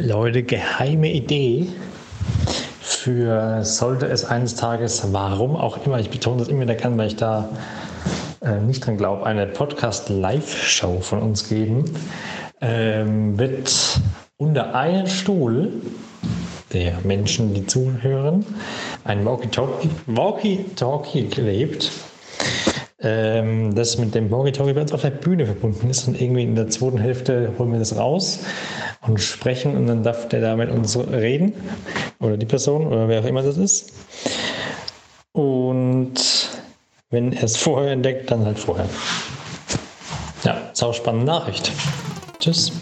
Leute, geheime Idee für sollte es eines Tages, warum auch immer, ich betone das immer wieder gern, weil ich da äh, nicht dran glaube, eine Podcast-Live-Show von uns geben, ähm, wird unter einen Stuhl der Menschen, die zuhören, ein Walkie-Talkie Walkie -Talkie geklebt ähm, das mit dem Walkie-Talkie bei uns auf der Bühne verbunden ist und irgendwie in der zweiten Hälfte holen wir das raus und sprechen und dann darf der da mit uns reden oder die Person oder wer auch immer das ist. Und wenn er es vorher entdeckt, dann halt vorher. Ja, sau spannende Nachricht. Tschüss.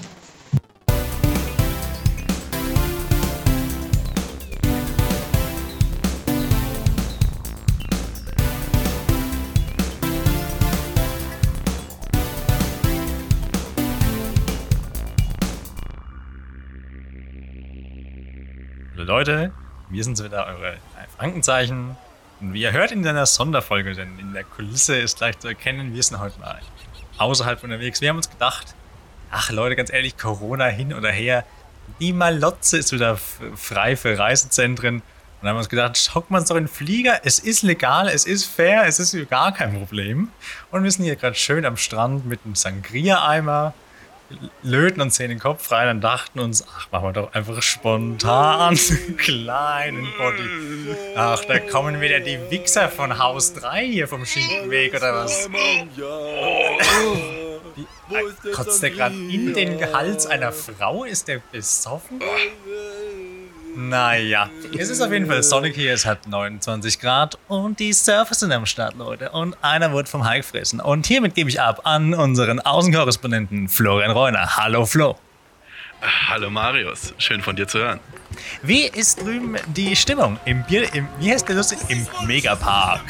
Leute, wir sind wieder, eure Frankenzeichen. Und wie ihr hört in einer Sonderfolge, denn in der Kulisse ist gleich zu erkennen, wir sind heute mal außerhalb unterwegs. Wir haben uns gedacht, ach Leute, ganz ehrlich, Corona hin oder her, die Malotze ist wieder frei für Reisezentren. Und dann haben wir uns gedacht, schockt man doch in den Flieger, es ist legal, es ist fair, es ist gar kein Problem. Und wir sind hier gerade schön am Strand mit einem Sangria-Eimer löten uns hier den Kopf rein und dachten uns, ach, machen wir doch einfach spontan einen kleinen Body. Ach, da kommen wieder die Wichser von Haus 3 hier vom Schinkenweg oder was? Die, äh, kotzt der gerade in den Hals einer Frau? Ist der besoffen? Naja, es ist auf jeden Fall sonnig hier, es hat 29 Grad und die Surfer sind am Start, Leute. Und einer wird vom Hai gefressen. Und hiermit gebe ich ab an unseren Außenkorrespondenten Florian Reuner. Hallo Flo. Hallo Marius, schön von dir zu hören. Wie ist drüben die Stimmung im Bier, im, wie heißt der lustig? Im Megapark.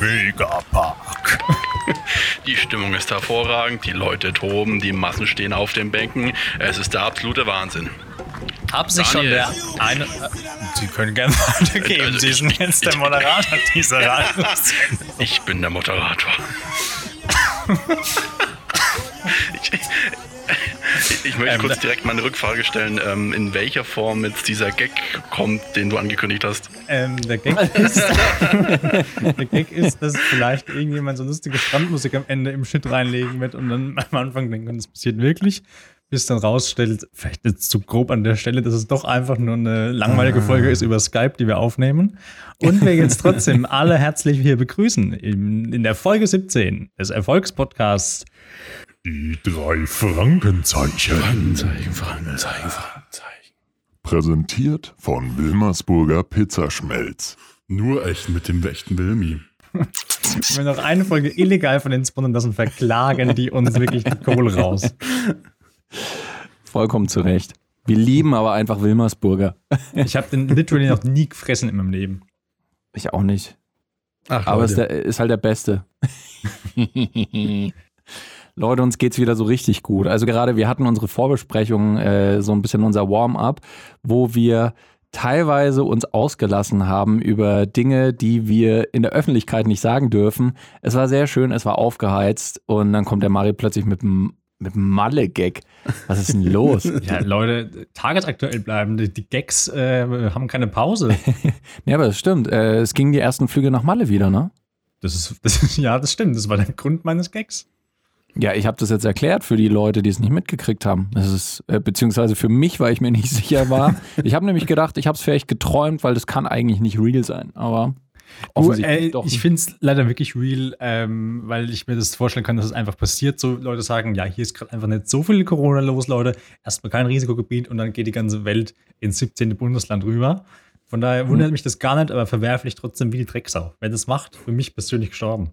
Megapark. Die Stimmung ist hervorragend, die Leute toben, die Massen stehen auf den Bänken. Es ist der absolute Wahnsinn. Haben sich schon der eine. Äh, Sie können gerne weitergeben. Also Sie sind jetzt der Moderator dieser Radio. Ich bin der Moderator. ich, ich möchte ähm, kurz direkt mal eine Rückfrage stellen, ähm, in welcher Form jetzt dieser Gag kommt, den du angekündigt hast. Ähm, der, Gag ist, der Gag ist, dass vielleicht irgendjemand so lustige Strandmusik am Ende im Shit reinlegen wird und dann am Anfang denken, das passiert wirklich bis dann rausstellt, vielleicht jetzt zu grob an der Stelle, dass es doch einfach nur eine langweilige Folge ist über Skype, die wir aufnehmen. Und wir jetzt trotzdem alle herzlich hier begrüßen in, in der Folge 17 des Erfolgspodcasts. Die drei Frankenzeichen. Frankenzeichen, Frankenzeichen, Frankenzeichen. Präsentiert von Wilmersburger Pizzaschmelz. Nur echt mit dem echten Wilmi. Wenn wir noch eine Folge illegal von den Spannen lassen, verklagen die uns wirklich die Kohle raus. Vollkommen zu Recht. Wir lieben aber einfach Wilmersburger. Ich habe den literally noch nie gefressen in meinem Leben. Ich auch nicht. Ach, aber es ist, ist halt der Beste. Leute, uns geht's wieder so richtig gut. Also gerade wir hatten unsere Vorbesprechung, äh, so ein bisschen unser Warm-up, wo wir teilweise uns ausgelassen haben über Dinge, die wir in der Öffentlichkeit nicht sagen dürfen. Es war sehr schön, es war aufgeheizt und dann kommt der Mari plötzlich mit einem mit Malle-Gag. Was ist denn los? ja, Leute, tagesaktuell bleiben. Die, Gags äh, haben keine Pause. ja, aber das stimmt. Äh, es gingen die ersten Flüge nach Malle wieder, ne? Das ist, das ist, ja, das stimmt. Das war der Grund meines Gags. Ja, ich habe das jetzt erklärt für die Leute, die es nicht mitgekriegt haben. Das ist, äh, beziehungsweise für mich, weil ich mir nicht sicher war. ich habe nämlich gedacht, ich habe es vielleicht geträumt, weil das kann eigentlich nicht real sein. Aber Oh, äh, ich finde es leider wirklich real, ähm, weil ich mir das vorstellen kann, dass es einfach passiert. So Leute sagen, ja, hier ist gerade einfach nicht so viel Corona los, Leute. Erstmal kein Risikogebiet und dann geht die ganze Welt ins 17. Bundesland rüber. Von daher wundert mhm. mich das gar nicht, aber verwerflich trotzdem wie die Drecksau. Wer das macht, für mich persönlich gestorben.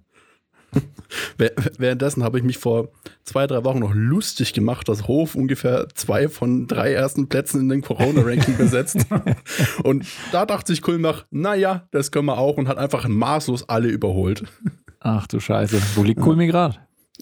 Währenddessen habe ich mich vor zwei, drei Wochen noch lustig gemacht, dass Hof ungefähr zwei von drei ersten Plätzen in den Corona-Ranking besetzt. und da dachte sich Kulmach, naja, das können wir auch und hat einfach maßlos alle überholt. Ach du Scheiße. Wo liegt Kulmi gerade?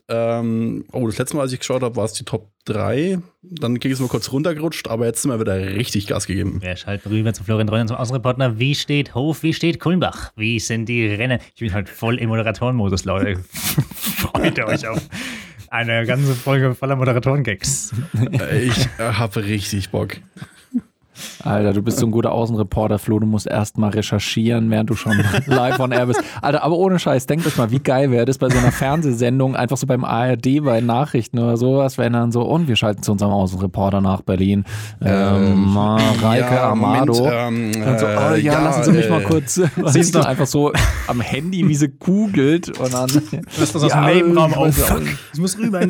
Ähm, oh, das letzte Mal, als ich geschaut habe, war es die Top 3. Dann ging es mal kurz runtergerutscht, aber jetzt sind wir wieder richtig Gas gegeben. Wir schalten rüber zu Florian Reuner, zum Außenreporter. Wie steht Hof, wie steht Kulmbach? Wie sind die Rennen? Ich bin halt voll im Moderatorenmodus, Leute. Freut euch auf eine ganze Folge voller Moderatoren-Gags. Ich äh, habe richtig Bock. Alter, du bist so ein guter Außenreporter, Flo. Du musst erst mal recherchieren, während du schon live on air bist. Alter, aber ohne Scheiß, denkt euch mal, wie geil wäre das bei so einer Fernsehsendung, einfach so beim ARD, bei Nachrichten oder sowas, wenn dann so, und wir schalten zu unserem Außenreporter nach Berlin. Ähm, Mareike ja, Amado. Moment, ähm, so, oh, ja, äh, ja, lassen Sie mich äh, mal kurz. Siehst du einfach so am Handy, wie sie googelt und dann. Hast das aus Ja, dem Nebenraum auf. ich muss rüber.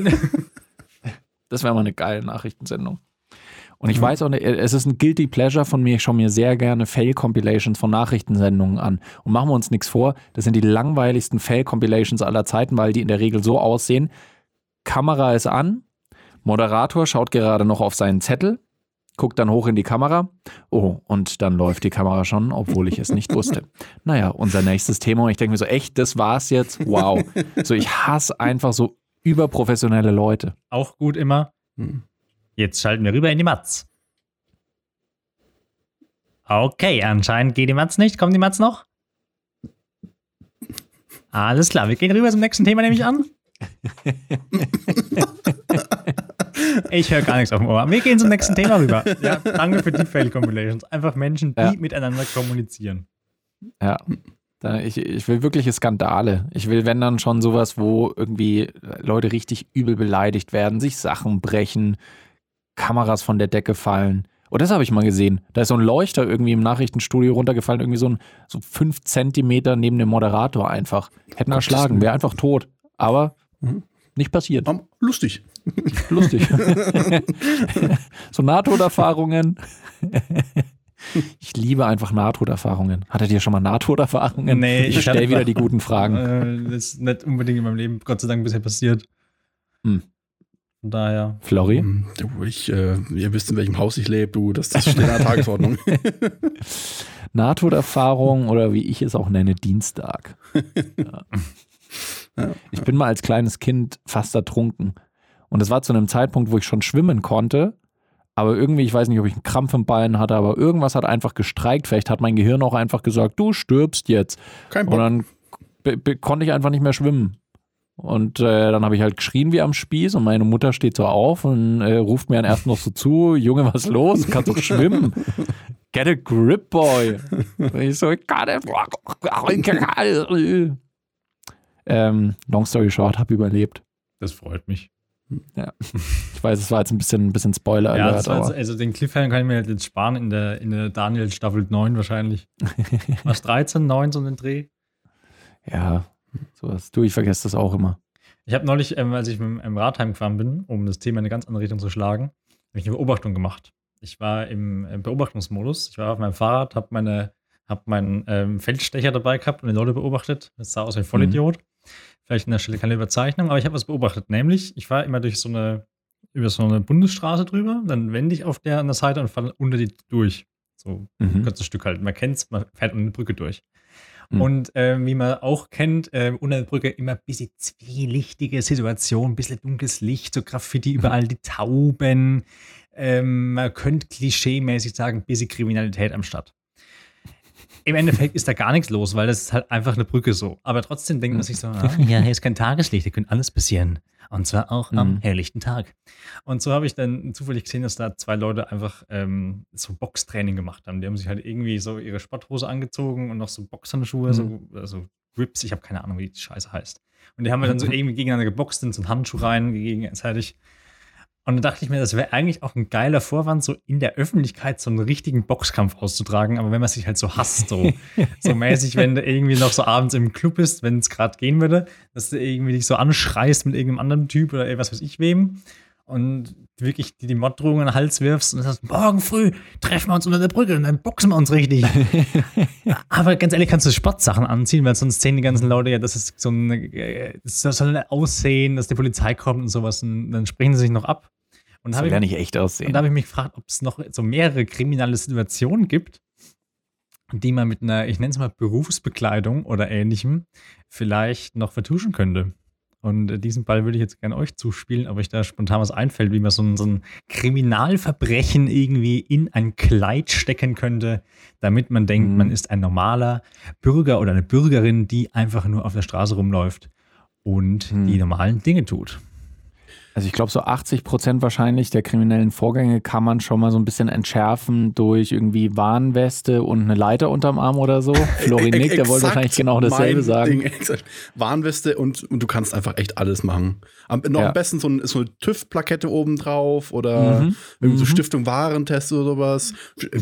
Das wäre mal eine geile Nachrichtensendung. Und ich weiß auch, nicht, es ist ein Guilty Pleasure von mir. Ich schaue mir sehr gerne Fail-Compilations von Nachrichtensendungen an. Und machen wir uns nichts vor, das sind die langweiligsten Fail-Compilations aller Zeiten, weil die in der Regel so aussehen. Kamera ist an, Moderator schaut gerade noch auf seinen Zettel, guckt dann hoch in die Kamera. Oh, und dann läuft die Kamera schon, obwohl ich es nicht wusste. Naja, unser nächstes Thema. Und ich denke mir so, echt, das war's jetzt? Wow. So, ich hasse einfach so überprofessionelle Leute. Auch gut immer. Hm. Jetzt schalten wir rüber in die Matz. Okay, anscheinend geht die Matz nicht. Kommt die Matz noch? Alles klar, wir gehen rüber zum nächsten Thema, nehme ich an. Ich höre gar nichts auf dem Ohr. Wir gehen zum nächsten Thema rüber. Ja, danke für die Fail-Compilations. Einfach Menschen, die Ja. miteinander kommunizieren. Ja. Ich, ich will wirkliche Skandale. Ich will, wenn dann schon sowas, wo irgendwie Leute richtig übel beleidigt werden, sich Sachen brechen, Kameras von der Decke fallen. Oh, das habe ich mal gesehen. Da ist so ein Leuchter irgendwie im Nachrichtenstudio runtergefallen, irgendwie so ein so fünf Zentimeter neben dem Moderator einfach. Hätten erschlagen, wäre einfach tot. Aber Mhm. nicht passiert. Ähm, lustig. Lustig. so Nahtoderfahrungen. Ich liebe einfach Nahtoderfahrungen. Hattet ihr schon mal Nahtoderfahrungen? Nee, ich ich stelle wieder die guten Fragen. Äh, das ist nicht unbedingt in meinem Leben, Gott sei Dank, bisher passiert. Hm. Von daher. Flori? Ähm, Du, ich, äh, ihr wisst, in welchem Haus ich lebe, du, das, das steht an der Tagesordnung. Nahtoderfahrung oder wie ich es auch nenne, Dienstag. Ja. Ich bin mal als kleines Kind fast ertrunken. Und es war zu einem Zeitpunkt, wo ich schon schwimmen konnte. Aber irgendwie, ich weiß nicht, ob ich einen Krampf im Bein hatte, aber irgendwas hat einfach gestreikt. Vielleicht hat mein Gehirn auch einfach gesagt, du stirbst jetzt. Kein Und Bock. dann konnte ich einfach nicht mehr schwimmen. Und äh, dann habe ich halt geschrien wie am Spieß und meine Mutter steht so auf und äh, ruft mir dann erst noch so zu, Junge, was ist los? Du kannst doch schwimmen. Get a grip, boy. Und ich so, ich kann nicht. ähm, long story short, habe überlebt. Das freut mich. Ich weiß, es war jetzt ein bisschen, ein bisschen Spoiler Ja, jetzt, also den Cliffhanger kann ich mir jetzt sparen in der, in der Daniel Staffel 9 wahrscheinlich. Was 13, 9 so den Dreh? ja, sowas. Du, ich vergesse das auch immer. Ich habe neulich, ähm, als ich mit dem Radheim gefahren bin, um das Thema in eine ganz andere Richtung zu schlagen, habe ich eine Beobachtung gemacht. Ich war im äh, Beobachtungsmodus. Ich war auf meinem Fahrrad, habe meine, hab meinen ähm, Feldstecher dabei gehabt und die Leute beobachtet. Das sah aus wie ein Vollidiot. Vielleicht an der Stelle keine Überzeichnung, aber ich habe was beobachtet. Nämlich, ich fahre immer durch so eine, über so eine Bundesstraße drüber, dann wende ich auf der an der Seite und fahre unter die durch. So ein Mhm. kurzes Stück halt. Man kennt es, man fährt unter eine Brücke durch. Mhm. Und ähm, wie man auch kennt, äh, unter der Brücke immer ein bisschen zwielichtige Situation, ein bisschen dunkles Licht, so Graffiti überall, die Tauben. Ähm, man könnte klischeemäßig sagen, ein bisschen Kriminalität am Start. Im Endeffekt ist da gar nichts los, weil das ist halt einfach eine Brücke so. Aber trotzdem denkt man sich so, ah, ja, hier ist kein Tageslicht, hier könnte alles passieren. Und zwar auch am Mhm. helllichten Tag. Und so habe ich dann zufällig gesehen, dass da zwei Leute einfach ähm, so Boxtraining gemacht haben. Die haben sich halt irgendwie so ihre Sporthose angezogen und noch so Boxhandschuhe, so also Grips, ich habe keine Ahnung, wie die Scheiße heißt. Und die haben wir dann so irgendwie gegeneinander geboxt, sind so einen Handschuh rein gegenseitig. Und dann dachte ich mir, das wäre eigentlich auch ein geiler Vorwand, so in der Öffentlichkeit so einen richtigen Boxkampf auszutragen. Aber wenn man sich halt so hasst, so, so mäßig, wenn du irgendwie noch so abends im Club bist, wenn es gerade gehen würde, dass du irgendwie dich so anschreist mit irgendeinem anderen Typ oder was weiß ich wem und wirklich die, die Morddrohungen in den Hals wirfst und sagst, morgen früh treffen wir uns unter der Brücke und dann boxen wir uns richtig. Aber ganz ehrlich, kannst du Sportsachen anziehen, weil sonst sehen die ganzen Leute ja, das ist so ein, äh, das soll aussehen, dass die Polizei kommt und sowas und dann sprechen sie sich noch ab. Und Das soll ja nicht echt aussehen. und da habe ich mich gefragt, ob es noch so mehrere kriminelle Situationen gibt, die man mit einer, ich nenne es mal Berufsbekleidung oder ähnlichem, vielleicht noch vertuschen könnte. Und äh, diesen Ball würde ich jetzt gerne euch zuspielen, ob euch da spontan was einfällt, wie man so ein, so ein Kriminalverbrechen irgendwie in ein Kleid stecken könnte, damit man denkt, Mhm. man ist ein normaler Bürger oder eine Bürgerin, die einfach nur auf der Straße rumläuft und Mhm. die normalen Dinge tut. Also ich glaube, so 80 Prozent wahrscheinlich der kriminellen Vorgänge kann man schon mal so ein bisschen entschärfen durch irgendwie Warnweste und eine Leiter unterm Arm oder so. Flori Nick, der wollte wahrscheinlich genau dasselbe sagen. Ding. Warnweste und, und du kannst einfach echt alles machen. Am, noch Ja. am besten so, ein, so eine TÜV-Plakette oben drauf oder Mhm. irgendwie so Mhm. Stiftung Warentest oder sowas.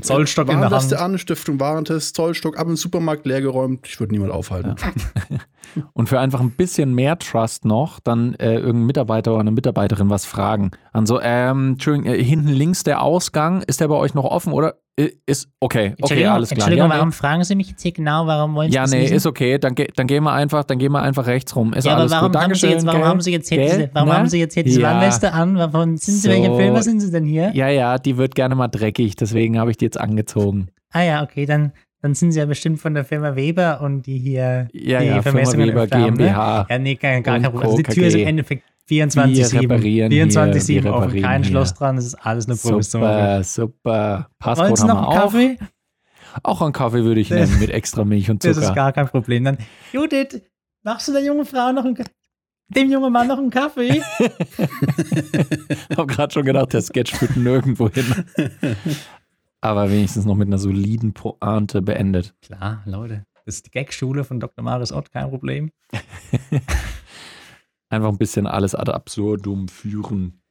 Zollstock in der Warnweste Hand. an, Stiftung Warentest, Zollstock ab im Supermarkt leergeräumt. Ich würde niemand aufhalten. Und für einfach ein bisschen mehr Trust noch, dann äh, irgendein Mitarbeiter oder eine Mitarbeiterin was fragen. Also, ähm, Entschuldigung, äh, hinten links der Ausgang, ist der bei euch noch offen oder? I- Ist okay, okay, Entschuldigung, alles klar. Entschuldigung, ja, warum nee, fragen Sie mich jetzt hier genau? Warum wollen Sie ja, nee, wissen? ist okay. Dann, ge dann gehen wir einfach, dann gehen wir einfach rechts rum. Ist ja, aber alles warum, gut. haben Sie, jetzt, warum haben Sie jetzt hier Gell? diese, warum Na? haben Sie jetzt hier diese Ja. Warnweste an? Wovon sind Sie, So. welcher Filmer sind Sie denn hier? Ja, ja, die wird gerne mal dreckig, deswegen habe ich die jetzt angezogen. Ah ja, okay, dann, dann sind Sie ja bestimmt von der Firma Weber und die hier Ja, die ja, Firma Weber haben, ne? GmbH. Ja, nee, gar, gar kein Problem. Also die. Tür ist im. Endeffekt 24-7. reparieren hier, 24-7 wir offen, kein hier. Schloss dran, es ist alles eine Provision. Super, super. Passcode haben noch wir einen auch. Kaffee? Auch einen Kaffee würde ich Das- nehmen mit extra Milch und Das ist Zucker. gar kein Problem. Dann, Judith, machst du der jungen Frau noch einen Kaffee? Dem jungen Mann noch einen Kaffee? Ich habe gerade schon gedacht, der Sketch führt nirgendwo hin. Aber wenigstens noch mit einer soliden Pointe beendet. Klar, Leute. Das ist die Gagschule von Dr. Maris Ott, kein Problem. Einfach ein bisschen alles ad absurdum führen.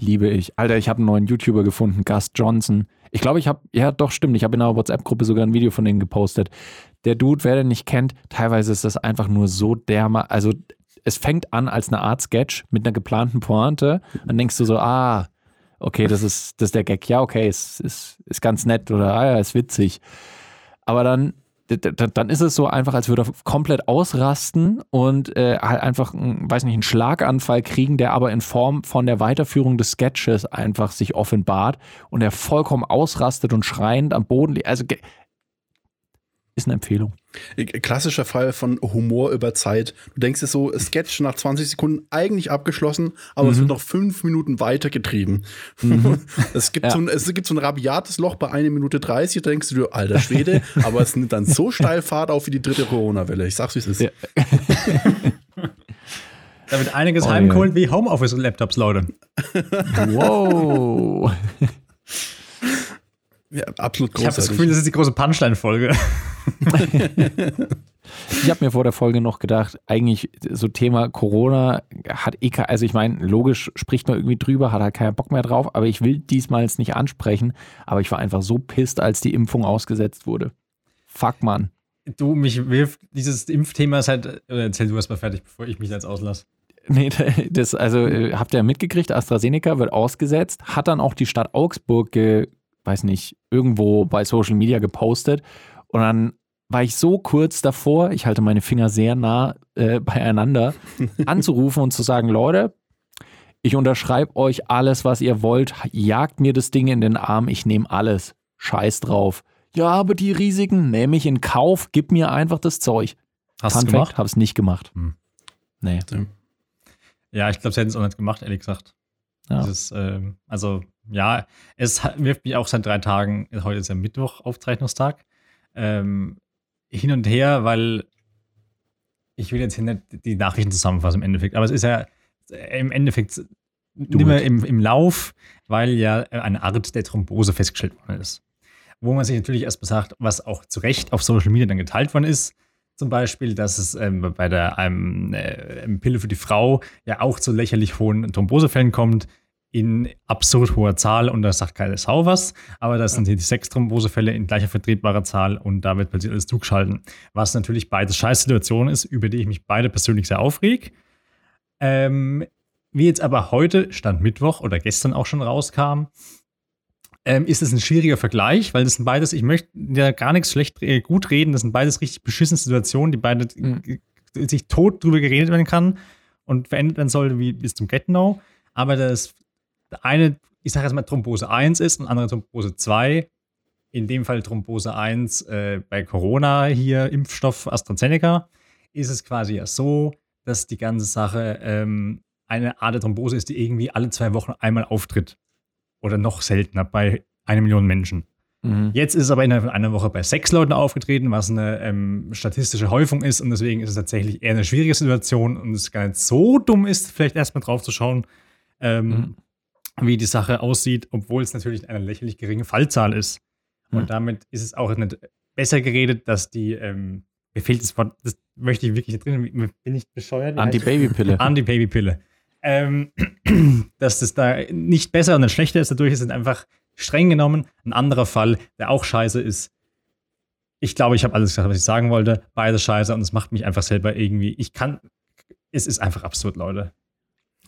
Liebe ich. Alter, ich habe einen neuen YouTuber gefunden, Gus Johnson. Ich glaube, ich habe, ja doch, stimmt, ich habe in einer WhatsApp-Gruppe sogar ein Video von denen gepostet. Der Dude, wer den nicht kennt, teilweise ist das einfach nur so derma, also es fängt an als eine Art Sketch mit einer geplanten Pointe. Dann denkst du so, ah, okay, das ist, das ist der Gag. Ja, okay, ist, ist, ist ganz nett oder ah ja, ist witzig. Aber dann, dann ist es so einfach, als würde er komplett ausrasten und äh, halt einfach, weiß nicht, einen Schlaganfall kriegen, der aber in Form von der Weiterführung des Sketches einfach sich offenbart und er vollkommen ausrastet und schreiend am Boden liegt. Also ist eine Empfehlung. Klassischer Fall von Humor über Zeit. Du denkst dir so, Sketch nach 20 Sekunden eigentlich abgeschlossen, aber es Mhm. wird noch fünf Minuten weitergetrieben. es, gibt Ja. so ein, es gibt so ein rabiates Loch bei 1 Minute 30, da denkst du dir, alter Schwede, aber es nimmt dann so steil Fahrt auf wie die dritte Corona-Welle. Ich sag's, wie es ist. Ja. Da wird einiges Oh, heimgeholt wie Homeoffice-Laptops, Leute. Wow. Ja, absolut Ich habe das großartig. Gefühl, das ist die große Punchline-Folge. Ich habe mir vor der Folge noch gedacht, eigentlich so Thema Corona hat eh, also ich meine, logisch spricht man irgendwie drüber, hat halt keinen Bock mehr drauf, aber ich will diesmal jetzt nicht ansprechen, aber ich war einfach so pisst, als die Impfung ausgesetzt wurde. Fuck, Mann. Du, mich wirft dieses Impfthema seit. Oder erzähl du erst mal fertig, bevor ich mich jetzt auslasse. Nee, das, also äh, habt ihr mitgekriegt, AstraZeneca wird ausgesetzt, hat dann auch die Stadt Augsburg, ge, weiß nicht, irgendwo bei Social Media gepostet und dann war ich so kurz davor, ich halte meine Finger sehr nah äh, beieinander, anzurufen und zu sagen, Leute, ich unterschreibe euch alles, was ihr wollt, jagt mir das Ding in den Arm, ich nehme alles, scheiß drauf. Ja, aber die Risiken nehme ich in Kauf, gib mir einfach das Zeug. Hast du gemacht? Fact, hab's nicht gemacht. Hm. Nee. Ja, ich glaube, sie hätten es auch nicht gemacht, ehrlich gesagt. Ja. Dieses, ähm, also, ja, es wirft mich auch seit drei Tagen, heute ist ja Mittwoch, Aufzeichnungstag, ähm, hin und her, weil ich will jetzt hier nicht die Nachrichten zusammenfassen im Endeffekt, aber es ist ja im Endeffekt nicht mehr it. im, im Lauf, weil ja eine Art der Thrombose festgestellt worden ist. Wo man sich natürlich erstmal sagt, was auch zu Recht auf Social Media dann geteilt worden ist, zum Beispiel, dass es ähm, bei der ähm, äh, Pille für die Frau ja auch zu lächerlich hohen Thrombosefällen kommt, in absurd hoher Zahl und da sagt keine Sau was, aber das sind die sechs Thrombosefälle in gleicher vertretbarer Zahl und da wird plötzlich alles zugeschalten. Was natürlich beides Scheißsituationen ist, über die ich mich beide persönlich sehr aufreg. Ähm, wie jetzt aber heute, Stand Mittwoch oder gestern auch schon rauskam, ähm, ist es ein schwieriger Vergleich, weil das sind beides, ich möchte ja gar nichts schlecht äh, gut reden, das sind beides richtig beschissene Situationen, die beide Mhm. sich tot drüber geredet werden kann und verändert werden soll, wie bis zum Get-No. Aber das eine, ich sage jetzt mal Thrombose 1 ist und andere Thrombose 2. In dem Fall Thrombose 1 äh, bei Corona hier, Impfstoff AstraZeneca, ist es quasi ja so, dass die ganze Sache ähm, eine Art der Thrombose ist, die irgendwie alle zwei Wochen einmal auftritt. Oder noch seltener bei einer Million Menschen. Mhm. Jetzt ist es aber innerhalb von einer Woche bei sechs Leuten aufgetreten, was eine ähm, statistische Häufung ist und deswegen ist es tatsächlich eher eine schwierige Situation und es gar nicht so dumm ist, vielleicht erstmal drauf zu schauen, ähm, Mhm. Wie die Sache aussieht, obwohl es natürlich eine lächerlich geringe Fallzahl ist. Und Mhm. damit ist es auch nicht besser geredet, dass die, ähm, mir fehlt das Wort, das möchte ich wirklich nicht drin, bin ich bescheuert? Heißt das? Anti-Baby-Pille. Anti-Baby-Pille. Ähm, dass das da nicht besser und nicht schlechter ist, dadurch ist es einfach streng genommen ein anderer Fall, der auch scheiße ist. Ich glaube, ich habe alles gesagt, was ich sagen wollte. Beides scheiße und es macht mich einfach selber irgendwie. Ich kann. Es ist einfach absurd, Leute.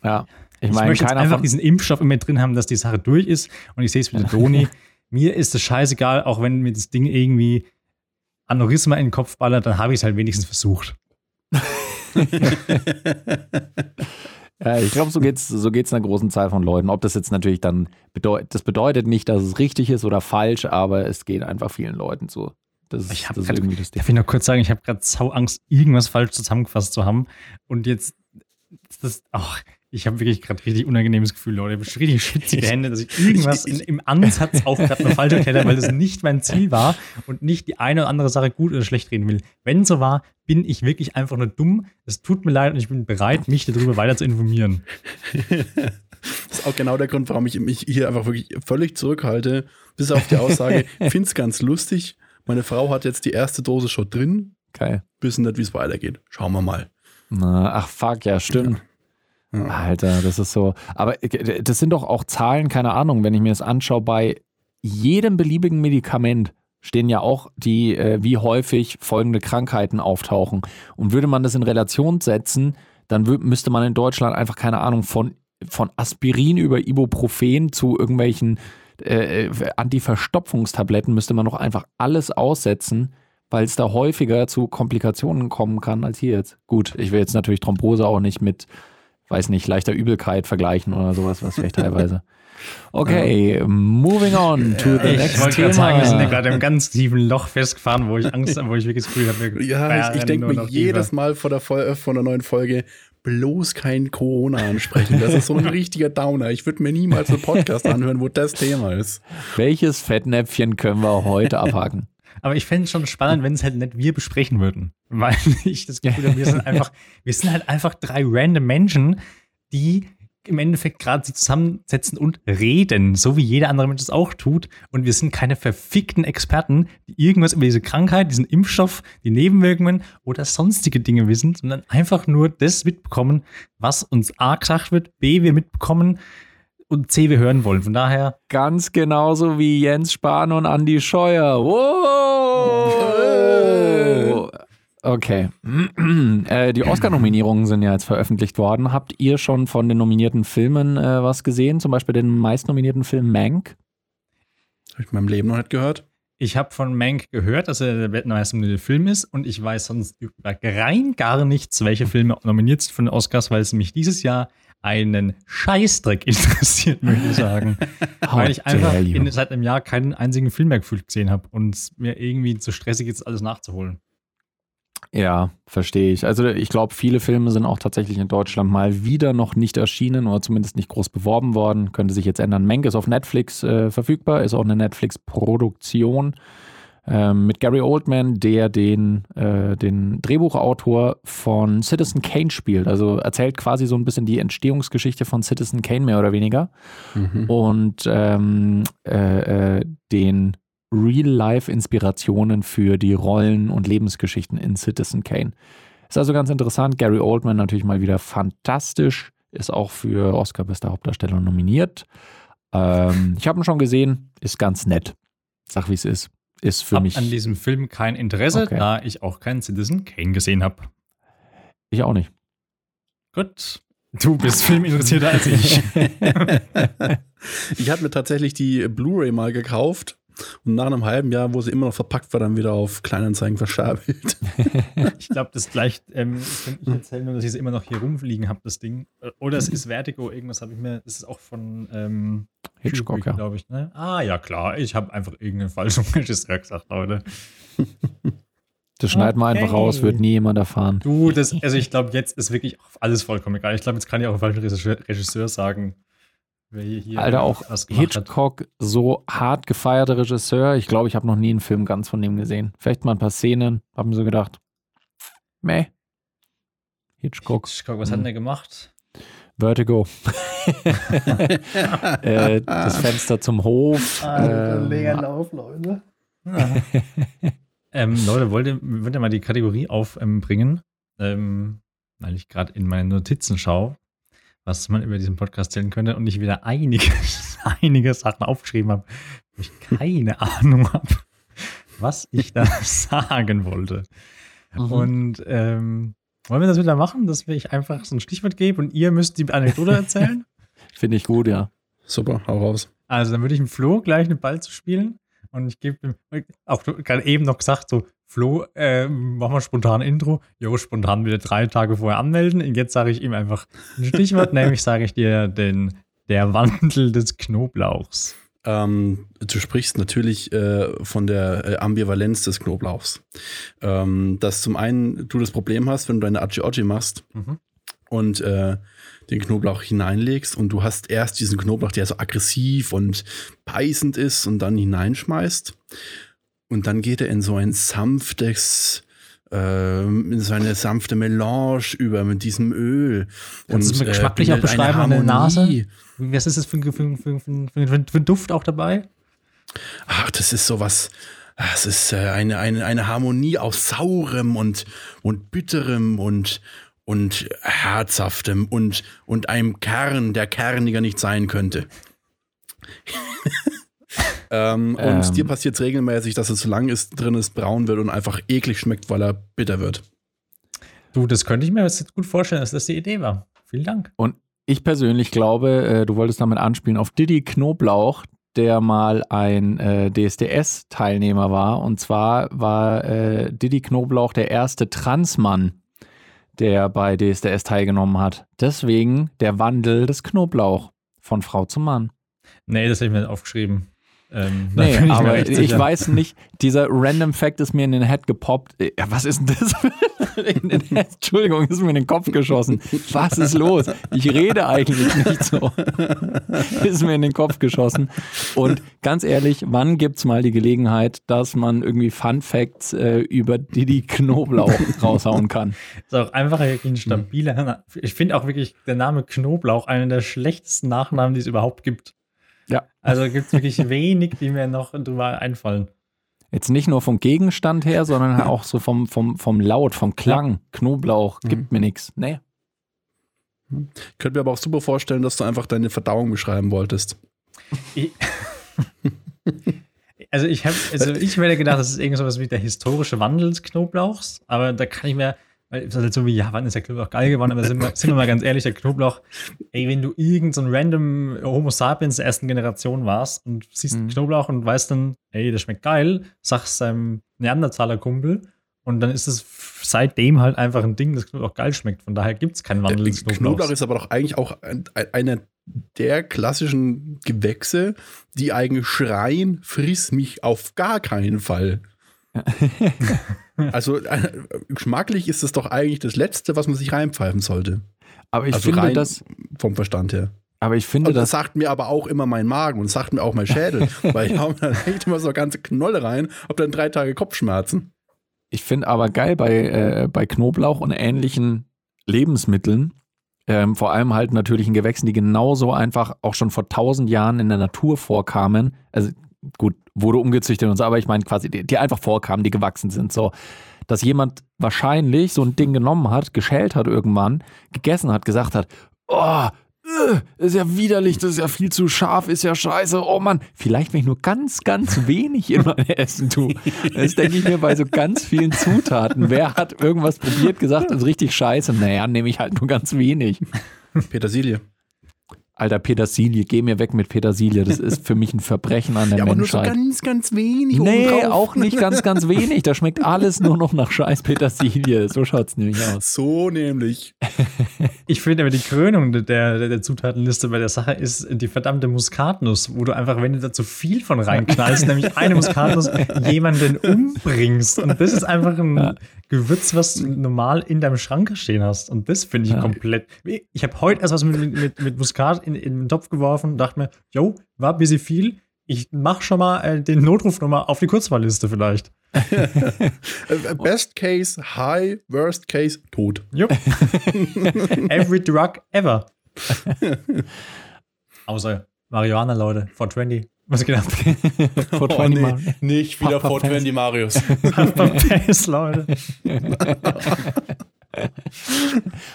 Ja. Ich Ich, meine, möchte jetzt einfach diesen Impfstoff in mir drin haben, dass die Sache durch ist. Und ich sehe es mit der Doni. mir ist es scheißegal, auch wenn mir das Ding irgendwie Aneurysma in den Kopf ballert, dann habe ich es halt wenigstens versucht. Ja, ich glaube, so geht's, so geht's einer großen Zahl von Leuten. Ob das jetzt natürlich dann bedeutet, das bedeutet nicht, dass es richtig ist oder falsch, aber es geht einfach vielen Leuten so. Das Ich hab das ist grad- irgendwie das Ding. Darf ich noch kurz sagen, ich habe gerade sau Angst, irgendwas falsch zusammengefasst zu haben. Und jetzt, das, ach, ich habe wirklich gerade richtig unangenehmes Gefühl, Leute. Ich habe richtig schwitzige Hände, dass ich irgendwas in, im Ansatz auch gerade noch falsch erklärt habe, weil das nicht mein Ziel war und nicht die eine oder andere Sache gut oder schlecht reden will. Wenn so war, bin ich wirklich einfach nur dumm. Es tut mir leid und ich bin bereit, mich darüber weiter zu informieren. Das ist auch genau der Grund, warum ich mich hier einfach wirklich völlig zurückhalte, bis auf die Aussage, ich finde es ganz lustig. Meine Frau hat jetzt die erste Dose schon drin, Geil. wissen nicht, wie es weitergeht. Schauen wir mal. Na, ach fuck, ja, stimmt. Ja. Alter, das ist so. Aber äh, das sind doch auch Zahlen, keine Ahnung, wenn ich mir das anschaue, bei jedem beliebigen Medikament stehen ja auch die, äh, wie häufig folgende Krankheiten auftauchen. Und würde man das in Relation setzen, dann müsste man in Deutschland einfach, keine Ahnung, von, von Aspirin über Ibuprofen zu irgendwelchen äh, äh, Antiverstopfungstabletten müsste man doch einfach alles aussetzen, weil es da häufiger zu Komplikationen kommen kann als hier jetzt. Gut, ich will jetzt natürlich Thrombose auch nicht mit, weiß nicht, leichter Übelkeit vergleichen oder sowas, was vielleicht teilweise. Okay, moving on to the Ich next wollte Thema. gerade sagen, wir sind ja gerade im ganz tiefen Loch festgefahren, wo ich Angst habe, wo ich wirklich das Gefühl habe, Ja, ich, ich denke mir jedes. Mal vor der, Fol vor der neuen Folge, bloß kein Corona ansprechen. Das ist so ein richtiger Downer. Ich würde mir niemals einen Podcast anhören, wo das Thema ist. Welches Fettnäpfchen können wir heute abhaken? Aber ich fände es schon spannend, wenn es halt nicht wir besprechen würden. Weil ich das Gefühl habe, wir sind einfach, wir sind halt einfach drei random Menschen, die im Endeffekt gerade sich zusammensetzen und reden, so wie jeder andere Mensch es auch tut. Und wir sind keine verfickten Experten, die irgendwas über diese Krankheit, diesen Impfstoff, die Nebenwirkungen oder sonstige Dinge wissen, sondern einfach nur das mitbekommen, was uns A gesagt wird, B wir mitbekommen und C wir hören wollen. Von daher Ganz genauso wie Jens Spahn und Andy Scheuer. Wow! Okay. äh, die Oscar-Nominierungen sind ja jetzt veröffentlicht worden. Habt ihr schon von den nominierten Filmen äh, was gesehen? Zum Beispiel den meistnominierten Film Mank? Habe ich in meinem Leben noch nicht gehört. Ich habe von Mank gehört, dass er der weltmeister Film ist und ich weiß sonst über rein gar nichts, welche Filme nominiert sind von den Oscars, weil es mich dieses Jahr einen Scheißdreck interessiert, möchte ich sagen. weil ich einfach in, seit einem Jahr keinen einzigen Film mehr gefühlt gesehen habe und es mir irgendwie zu stressig ist, alles nachzuholen. Ja, verstehe ich. Also ich glaube, viele Filme sind auch tatsächlich in Deutschland mal wieder noch nicht erschienen oder zumindest nicht groß beworben worden. Könnte sich jetzt ändern. Mank ist auf Netflix äh, verfügbar, ist auch eine Netflix-Produktion ähm, mit Gary Oldman, der den, äh, den Drehbuchautor von Citizen Kane spielt. Also erzählt quasi so ein bisschen die Entstehungsgeschichte von Citizen Kane mehr oder weniger und ähm, äh, äh, den Real-Life-Inspirationen für die Rollen und Lebensgeschichten in Citizen Kane. Ist also ganz interessant. Gary Oldman natürlich mal wieder fantastisch. Ist auch für Oscar bester Hauptdarsteller nominiert. Ähm, ich habe ihn schon gesehen. Ist ganz nett. Sag, wie es ist. Ist für Hab mich. an diesem Film kein Interesse, Okay. da ich auch keinen Citizen Kane gesehen habe. Ich auch nicht. Gut. Du bist filminteressierter als ich. Ich hatte mir tatsächlich die Blu-ray mal gekauft und nach einem halben Jahr, wo sie immer noch verpackt war, dann wieder auf Kleinanzeigen verscherbelt. Ich glaube, das gleicht, ähm, das kann ich erzählen, nur dass ich es immer noch hier rumfliegen habe, das Ding. Oder es ist Vertigo, irgendwas habe ich mir, das ist auch von ähm, Hitchcock, ja. glaube ich. Ne? Ah, ja, klar, ich habe einfach irgendeinen falschen Regisseur gesagt, Leute. Das schneiden wir einfach Okay. raus, wird nie jemand erfahren. Du, das, also ich glaube, jetzt ist wirklich alles vollkommen egal. Ich glaube, jetzt kann ich auch einen falschen Regisseur, sagen, Alter, auch gemacht hat. Hitchcock, so hart gefeierter Regisseur. Ich glaube, ich habe noch nie einen Film ganz von dem gesehen. Vielleicht mal ein paar Szenen, hab mir so gedacht, meh. Hitchcock. Hitchcock, was hat denn der gemacht? Vertigo. äh, das Fenster zum Hof. ähm, Lauf, Leute. Ähm, Leute, wollt ihr, wollt ihr mal die Kategorie aufbringen? Ähm, weil ich gerade in meine Notizen schaue, was man über diesen Podcast erzählen könnte und ich wieder einige, einige Sachen aufgeschrieben habe, wo ich keine Ahnung habe, was ich da sagen wollte. Mhm. Und ähm, wollen wir das wieder machen, dass ich einfach so ein Stichwort gebe und ihr müsst die Anekdote erzählen? Finde ich gut, ja. Super, hau raus. Also, dann würde ich dem Flo gleich einen Ball zu spielen und ich gebe ihm, auch gerade eben noch gesagt, so, Flo, äh, mach mal spontan Intro. Jo, spontan wieder drei Tage vorher anmelden. Und jetzt sage ich ihm einfach ein Stichwort, nämlich sage ich dir den, der Wandel des Knoblauchs. Ähm, du sprichst natürlich äh, von der äh, Ambivalenz des Knoblauchs. Ähm, dass zum einen du das Problem hast, wenn du deine Achi Ochi machst Mhm. und äh, den Knoblauch hineinlegst und du hast erst diesen Knoblauch, der so aggressiv und beißend ist und dann hineinschmeißt und dann geht er in so ein sanftes ähm, in so eine sanfte Melange über mit diesem Öl. Kannst du es mir äh, geschmacklich auch beschreiben an der Nase? Was ist das für, ein- für, für, für, ein- Duft auch dabei? Ach, das ist sowas. Es ist äh, eine, eine, eine Harmonie aus saurem und, und bitterem und, und herzhaftem und, und einem Kern, der kerniger nicht sein könnte. ähm, und Ähm. dir passiert es regelmäßig, dass es so lang ist, drin ist, braun wird und einfach eklig schmeckt, weil er bitter wird. Du, das könnte ich mir jetzt gut vorstellen, dass das die Idee war. Vielen Dank. Ich persönlich glaube, äh, du wolltest damit anspielen auf Diddy Knoblauch, der mal ein äh, DSDS-Teilnehmer war. Und zwar war äh, Diddy Knoblauch der erste Transmann, der bei DSDS teilgenommen hat. Deswegen der Wandel des Knoblauch von Frau zu Mann. Nee, das habe ich mir aufgeschrieben. Ähm, Nee, aber ich, sicher. weiß nicht, dieser Random Fact ist mir in den Head gepoppt. Äh, Ja, was ist denn das? in den Head, Entschuldigung, ist mir in den Kopf geschossen. Was ist los? Ich rede eigentlich nicht so. ist mir in den Kopf geschossen. Und ganz ehrlich, wann gibt's mal die Gelegenheit, dass man irgendwie Fun Facts äh, über Didi Knoblauch raushauen kann? Ist auch einfach wirklich ein stabiler. Ich finde auch wirklich der Name Knoblauch einen der schlechtesten Nachnamen, die es überhaupt gibt. Ja. Also gibt es wirklich wenig, die mir noch drüber einfallen. Jetzt nicht nur vom Gegenstand her, sondern auch so vom, vom, vom Laut, vom Klang. Knoblauch gibt mir nichts. Nee. Ich könnte mir aber auch super vorstellen, dass du einfach deine Verdauung beschreiben wolltest. Ich, also ich habe, also ich hätte gedacht, das ist irgend sowas wie der historische Wandel des Knoblauchs, aber da kann ich mir, weil es ist halt so wie, ja, wann ist der Knoblauch geil geworden, aber sind wir, sind wir mal ganz ehrlich, der Knoblauch, ey, wenn du irgend so ein random Homo sapiens der ersten Generation warst und siehst Mhm. Knoblauch und weißt dann, ey, das schmeckt geil, sagst deinem Neandertaler-Kumpel und dann ist es seitdem halt einfach ein Ding, das Knoblauch geil schmeckt. Von daher gibt es keinen Wandel des Knoblauchs. Knoblauch ist aber doch eigentlich auch ein, ein, einer der klassischen Gewächse, die eigentlich schreien, friss mich auf gar keinen Fall. also äh, geschmacklich ist es doch eigentlich das Letzte, was man sich reinpfeifen sollte. Aber ich also finde das, vom Verstand her. aber ich finde Und das das, sagt mir aber auch immer mein Magen und sagt mir auch mein Schädel, weil ich habe da echt immer so ganze Knolle rein, hab dann drei Tage Kopfschmerzen. ich finde aber geil bei, äh, bei Knoblauch und ähnlichen Lebensmitteln, ähm, vor allem halt natürlichen Gewächsen, die genauso einfach auch schon vor tausend Jahren in der Natur vorkamen. Also gut, wurde umgezüchtet und so, aber ich meine quasi, die, die einfach vorkamen, die gewachsen sind. So, dass jemand wahrscheinlich so ein Ding genommen hat, geschält hat irgendwann, gegessen hat, gesagt hat, oh, äh, ist ja widerlich, das ist ja viel zu scharf, ist ja scheiße, oh Mann. Vielleicht, wenn ich nur ganz, ganz wenig in mein Essen tue. Das denke ich mir bei so ganz vielen Zutaten. Wer hat irgendwas probiert, gesagt, ist richtig scheiße? Naja, nehme ich halt nur ganz wenig. Petersilie. Alter, Petersilie, geh mir weg mit Petersilie. Das ist für mich ein Verbrechen an der Ja, aber nur so Menschheit. ganz, ganz wenig. nee, obendrauf. auch nicht ganz, ganz wenig. Da schmeckt alles nur noch nach scheiß Petersilie. So schaut's nämlich aus. So nämlich. Ich finde aber die Krönung der, der, der Zutatenliste bei der Sache ist die verdammte Muskatnuss, wo du einfach, wenn du da zu viel von reinknallst, nämlich eine Muskatnuss, jemanden umbringst. Und das ist einfach ein Ja. Gewürz, was du normal in deinem Schrank stehen hast. Und das finde ich Ja. komplett. Ich habe heute erst was mit, mit, mit, Muskat in, in den Topf geworfen und dachte mir, yo, war ein bisschen viel. Ich mach schon mal äh, den Notrufnummer auf die Kurzwahlliste vielleicht. Best Case, High, Worst Case, tot. Jupp. Every drug ever. Außer Marihuana, Leute. 420. Was geht ab? Vor Oh, 20 nee, nicht wieder Papa 420 Marius. Pass, Leute.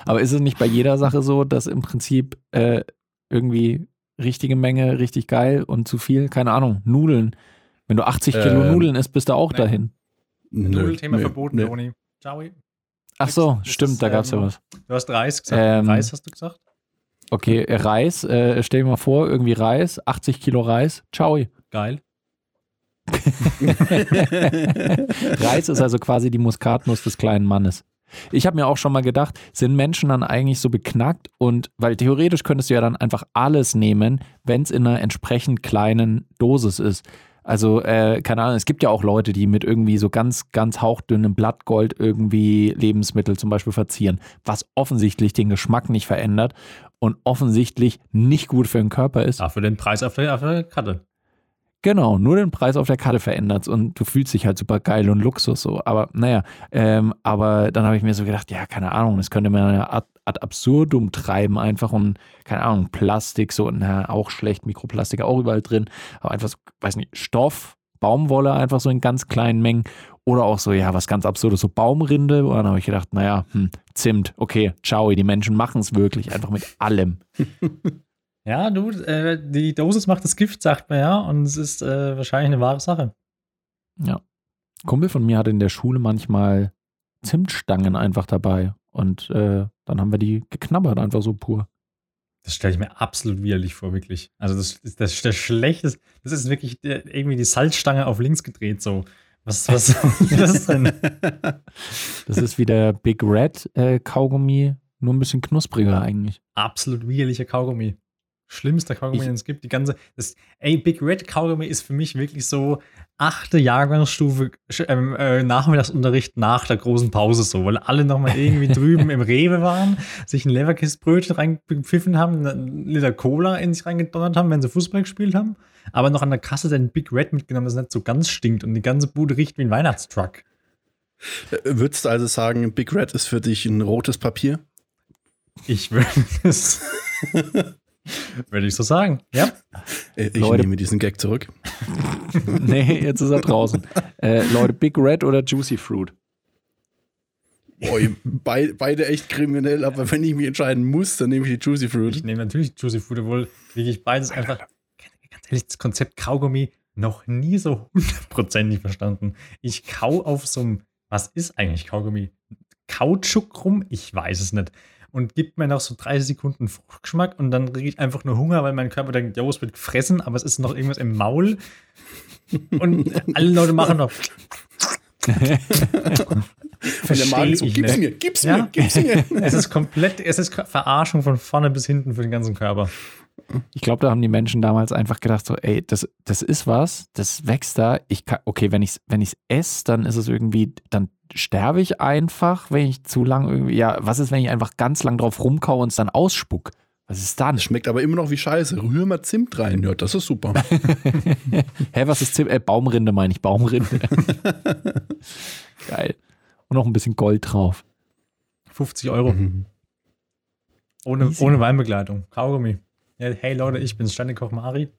Aber ist es nicht bei jeder Sache so, dass im Prinzip äh, irgendwie richtige Menge, richtig geil und zu viel? Keine Ahnung, Nudeln. Wenn du 80 Kilo Ähm, Nudeln isst, bist du auch nee. dahin. Nudelthema nö, verboten, nö. Toni. Ciao. Ach so, Das stimmt, ist, da gab es ja ähm, was. Du hast Reis gesagt. Ähm, Reis hast du gesagt? Okay, Reis, äh, stell dir mal vor, irgendwie Reis, 80 Kilo Reis, ciao. Geil. Reis ist also quasi die Muskatnuss des kleinen Mannes. Ich habe mir auch schon mal gedacht, sind Menschen dann eigentlich so beknackt und weil theoretisch könntest du ja dann einfach alles nehmen, wenn es in einer entsprechend kleinen Dosis ist. Also, äh, keine Ahnung, es gibt ja auch Leute, die mit irgendwie so ganz, ganz hauchdünnem Blattgold irgendwie Lebensmittel zum Beispiel verzieren, was offensichtlich den Geschmack nicht verändert und offensichtlich nicht gut für den Körper ist. Dafür den Preis auf der, auf der Karte. Genau, nur den Preis auf der Karte verändert und du fühlst dich halt super geil und Luxus so. Aber naja, ähm, aber dann habe ich mir so gedacht, ja, keine Ahnung, das könnte man ja ad, absurdum treiben einfach und keine Ahnung, Plastik so, na, auch schlecht, Mikroplastik auch überall drin, aber einfach so, weiß nicht, Stoff, Baumwolle einfach so in ganz kleinen Mengen oder auch so, ja, was ganz absurdes, so Baumrinde und dann habe ich gedacht, naja, hm, Zimt, okay, ciao, die Menschen machen es wirklich einfach mit allem. Ja, du, äh, die Dosis macht das Gift, sagt man ja, und es ist äh, wahrscheinlich eine wahre Sache. Ja. Kumpel von mir hatte in der Schule manchmal Zimtstangen einfach dabei. Und äh, dann haben wir die geknabbert, einfach so pur. Das stelle ich mir absolut widerlich vor, wirklich. Also das ist das, das Schlechteste. Das ist wirklich der, irgendwie die Salzstange auf links gedreht, so. Was, was was ist denn? Das ist wie der Big Red äh, Kaugummi, nur ein bisschen knuspriger eigentlich. Absolut widerlicher Kaugummi. Schlimmster Kaugummi, den es gibt. Die ganze, das, ey, Big Red Kaugummi ist für mich wirklich so achte Jahrgangsstufe ähm, äh, Nachmittagsunterricht nach der großen Pause so, weil alle nochmal irgendwie drüben im Rewe waren, sich ein Leverkistbrötchen reingepfiffen haben, einen Liter Cola in sich reingedonnert haben, wenn sie Fußball gespielt haben, aber noch an der Kasse den Big Red mitgenommen, das nicht so ganz stinkt und die ganze Bude riecht wie ein Weihnachtstruck. Äh, Würdest du also sagen, Big Red ist für dich ein rotes Papier? Ich würde es. würde ich so sagen. Ja. Äh, Ich Leute. nehme diesen Gag zurück. nee, jetzt ist er draußen. äh, Leute, Big Red oder Juicy Fruit? Boah, bei, beide echt kriminell, aber wenn ich mich entscheiden muss, dann nehme ich die Juicy Ich Fruit. nehme natürlich Juicy Food, obwohl wirklich beides einfach, ganz ehrlich, das Konzept Kaugummi noch nie so hundertprozentig verstanden. Ich kau auf so einem, was ist eigentlich Kaugummi? Kautschuk rum? Ich weiß es nicht. Und gibt mir noch so 30 Sekunden Fruchtgeschmack und dann kriege ich einfach nur Hunger, weil mein Körper denkt, jo, es wird gefressen, aber es ist noch irgendwas im Maul. Und alle Leute machen noch. Und der Magen so, ich gib's mir, gib's Ja. mir, gib's mir. Es ist komplett, es ist Verarschung von vorne bis hinten für den ganzen Körper. Ich glaube, da haben die Menschen damals einfach gedacht, so, ey, das, das ist was, das wächst da. Ich kann, okay, wenn ich es wenn ich's esse, dann ist es irgendwie, dann sterbe ich einfach, wenn ich zu lang irgendwie, ja, was ist, wenn ich einfach ganz lang drauf rumkaue und es dann ausspuck? Was ist dann? Das schmeckt aber immer noch wie Scheiße. Rühr mal Zimt rein. Ja, das ist super. Hä, was ist Zim äh, Baumrinde, meine ich, Baumrinde. Geil. Und noch ein bisschen Gold drauf. 50 Euro. Mhm. Ohne, Easy. ohne Weinbegleitung. Kaugummi. Ja, hey Leute, ich bin's, Ständekoch Mari.